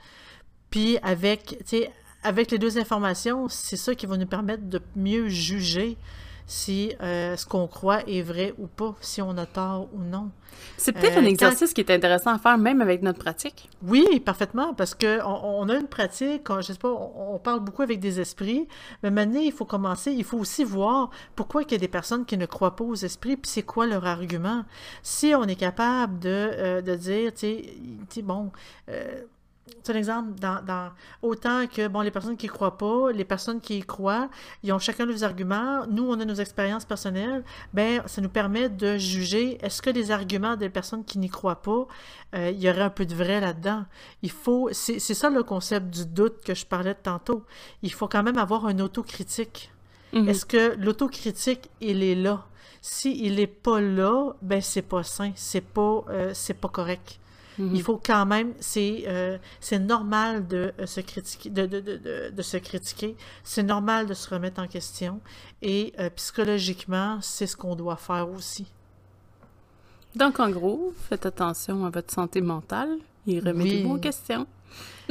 Puis avec, avec les deux informations, c'est ça qui va nous permettre de mieux juger si euh, ce qu'on croit est vrai ou pas, si on a tort ou non. C'est peut-être un euh, exercice qui est intéressant à faire même avec notre pratique. Oui, parfaitement, parce qu'on on a une pratique, je sais pas, on, parle beaucoup avec des esprits, mais maintenant, il faut commencer, il faut aussi voir pourquoi il y a des personnes qui ne croient pas aux esprits, puis c'est quoi leur argument. Si on est capable de, euh, de dire, tu sais, bon, c'est un exemple, dans, autant que bon, les personnes qui croient pas, les personnes qui y croient, ils ont chacun leurs arguments. Nous, on a nos expériences personnelles. Ben, ça nous permet de juger est-ce que les arguments des personnes qui n'y croient pas, euh, il y aurait un peu de vrai là-dedans? Il faut, c'est ça le concept du doute que je parlais de tantôt. Il faut quand même avoir un autocritique. Mhm. Est-ce que l'autocritique, il est là? S'il n'est pas là, ben c'est pas sain, c'est pas, euh, c'est pas correct. Il faut quand même, c'est euh, normal de euh, se critiquer, de, de, de, de se critiquer, c'est normal de se remettre en question et euh, psychologiquement, c'est ce qu'on doit faire aussi. Donc en gros, faites attention à votre santé mentale et remettez-vous en question.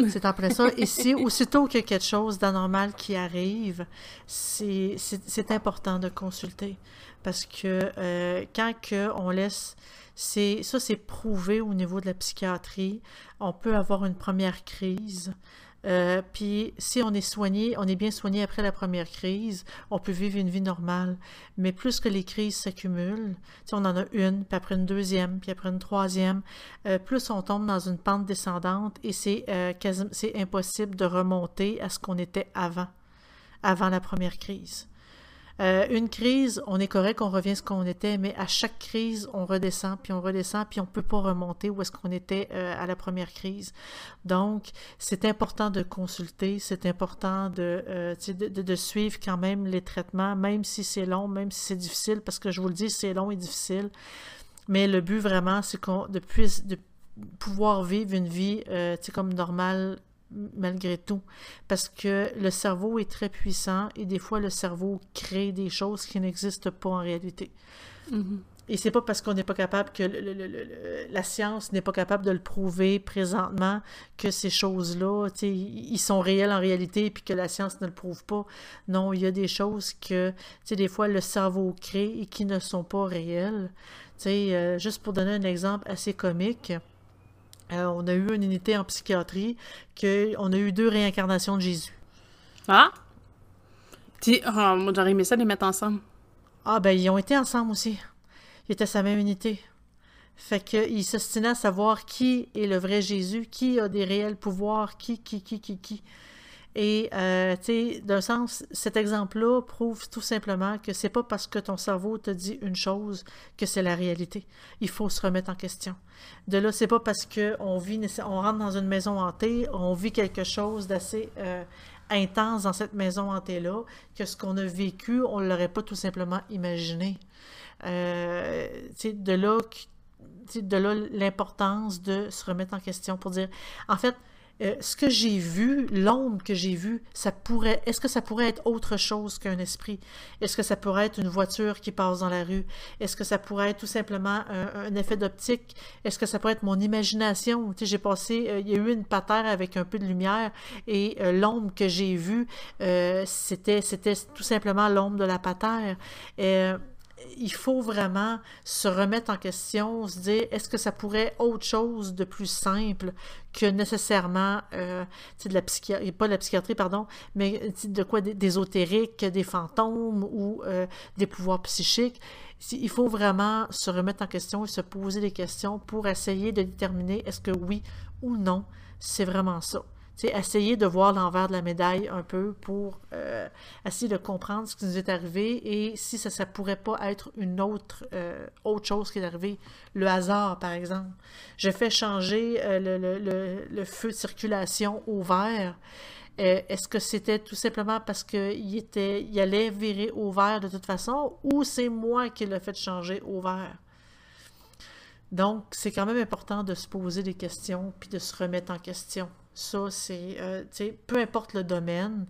C'est après ça. Et si aussitôt qu'il y a quelque chose d'anormal qui arrive, c'est important de consulter. Parce que quand que on laisse c'est ça, c'est prouvé au niveau de la psychiatrie. On peut avoir une première crise. Euh, puis si on est soigné, on est bien soigné après la première crise, on peut vivre une vie normale. Mais plus que les crises s'accumulent, si on en a une, puis après une deuxième, puis après une troisième, euh, plus on tombe dans une pente descendante et c'est euh, impossible de remonter à ce qu'on était avant, avant la première crise. Euh, une crise, on est correct, on revient ce qu'on était, mais à chaque crise, on redescend, puis on redescend, puis on ne peut pas remonter où est-ce qu'on était euh, à la première crise. Donc, c'est important de consulter, c'est important euh, de, de, suivre quand même les traitements, même si c'est long, même si c'est difficile, parce que je vous le dis, c'est long et difficile. Mais le but vraiment, c'est qu'on de, de pouvoir vivre une vie comme normale malgré tout. Parce que le cerveau est très puissant et des fois, le cerveau crée des choses qui n'existent pas en réalité. Mm-hmm. Et c'est pas parce qu'on n'est pas capable que la science n'est pas capable de le prouver présentement que ces choses-là, ils sont réels en réalité puis que la science ne le prouve pas. Non, il y a des choses que, des fois, le cerveau crée et qui ne sont pas réelles. Euh, juste pour donner un exemple assez comique, euh, on a eu une unité en psychiatrie qu'on a eu deux réincarnations de Jésus. Ah! Oh, moi, j'aurais aimé ça les mettre ensemble. Ah, ben, ils ont été ensemble aussi. Ils étaient sa même unité. Fait qu'ils s'ostinaient à savoir qui est le vrai Jésus, qui a des réels pouvoirs, qui, qui, qui, qui, qui. Et, euh, tu sais, d'un sens, cet exemple-là prouve tout simplement que c'est pas parce que ton cerveau te dit une chose que c'est la réalité. Il faut se remettre en question. De là, c'est pas parce qu'on vit, on rentre dans une maison hantée, on vit quelque chose d'assez euh, intense dans cette maison hantée-là, que ce qu'on a vécu, on l'aurait pas tout simplement imaginé. Euh, de là, de là l'importance de se remettre en question pour dire, en fait, euh, ce que j'ai vu, l'ombre que j'ai vue, ça pourrait, est-ce que ça pourrait être autre chose qu'un esprit? Est-ce que ça pourrait être une voiture qui passe dans la rue? Est-ce que ça pourrait être tout simplement un, effet d'optique? Est-ce que ça pourrait être mon imagination? Tu sais, j'ai passé, euh, il y a eu une patère avec un peu de lumière et euh, l'ombre que j'ai vue, c'était, c'était tout simplement l'ombre de la patère il faut vraiment se remettre en question, se dire est-ce que ça pourrait autre chose de plus simple que nécessairement euh, de la psychiatrie, pas de la psychiatrie, pardon, mais de quoi d'ésotérique, des fantômes ou euh, des pouvoirs psychiques. Il faut vraiment se remettre en question et se poser des questions pour essayer de déterminer est-ce que oui ou non, c'est vraiment ça essayer de voir l'envers de la médaille un peu pour euh, essayer de comprendre ce qui nous est arrivé et si ça ne pourrait pas être une autre, euh, autre chose qui est arrivée. Le hasard, par exemple. Je fais changer euh, le, feu de circulation au vert. Est-ce que c'était tout simplement parce qu'il était, il allait virer au vert de toute façon ou c'est moi qui l'ai fait changer au vert? Donc, c'est quand même important de se poser des questions puis de se remettre en question. Ça, c'est, euh, tu sais, peu importe le domaine,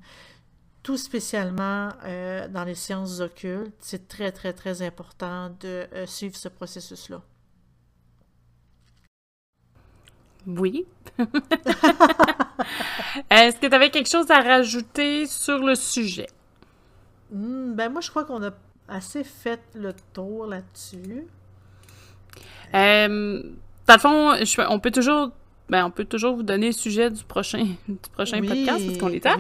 tout spécialement euh, dans les sciences occultes, c'est très, très, très important de euh, suivre ce processus-là. Oui. Est-ce que tu avais quelque chose à rajouter sur le sujet? Hmm, ben moi, je crois qu'on a assez fait le tour là-dessus. Euh, dans le fond, je, on peut toujours ben, on peut toujours vous donner le sujet du prochain, du prochain podcast, parce qu'on est à.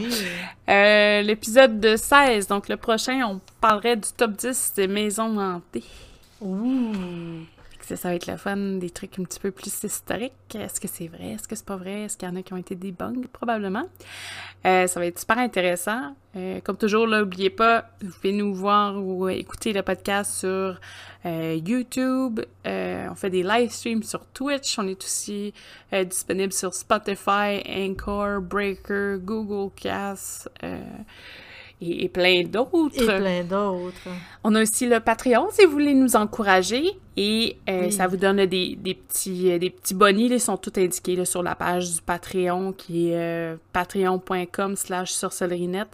Euh, L'épisode de 16, donc le prochain, on parlerait du top 10 des maisons hantées. Ouh! Ça, va être la fun, des trucs un petit peu plus historiques. Est-ce que c'est vrai? Est-ce que c'est pas vrai? Est-ce qu'il y en a qui ont été bugs? Probablement. Euh, ça va être super intéressant. Euh, comme toujours, là, n'oubliez pas, vous pouvez nous voir ou écouter le podcast sur euh, YouTube. on fait des live streams sur Twitch. On est aussi disponible sur Spotify, Anchor, Breaker, Google Cast et, plein d'autres. Et plein d'autres. On a aussi le Patreon si vous voulez nous encourager et euh, ça vous donne des, petits euh, des petits bonnies, ils sont tous indiqués sur la page du Patreon qui est euh, patreon.com slash sorcellerinet.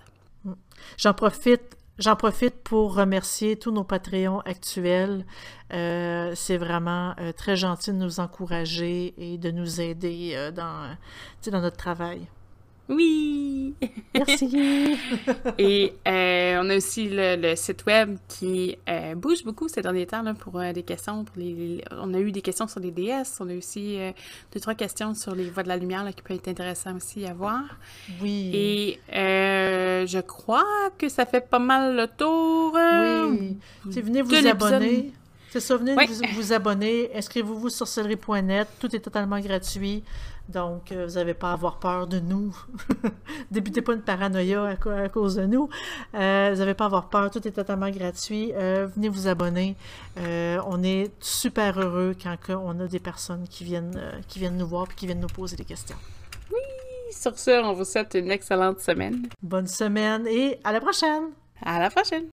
Mm. J'en profite J'en profite pour remercier tous nos Patreons actuels. c'est vraiment très gentil de nous encourager et de nous aider dans, dans notre travail. Oui! Merci! Et euh, on a aussi le, site web qui euh, bouge beaucoup ces derniers temps là, pour euh, des questions. Pour les, on a eu des questions sur les DS, on a aussi deux, trois questions sur les voies de la lumière là, qui peut être intéressant aussi à voir. Oui. Et je crois que ça fait pas mal le tour. oui. venez vous abonner. C'est ça, venez vous, vous, abonner. Inscrivez-vous sur sorcellerie.net. Tout est totalement gratuit. Donc, euh, vous n'avez pas à avoir peur de nous. Débutez pas une paranoïa à, cause de nous. Euh, vous n'avez pas à avoir peur. Tout est totalement gratuit. Euh, venez vous abonner. on est super heureux quand on a des personnes qui viennent, qui viennent nous voir et qui viennent nous poser des questions. Oui! Sur ce, on vous souhaite une excellente semaine. Bonne semaine et à la prochaine! À la prochaine!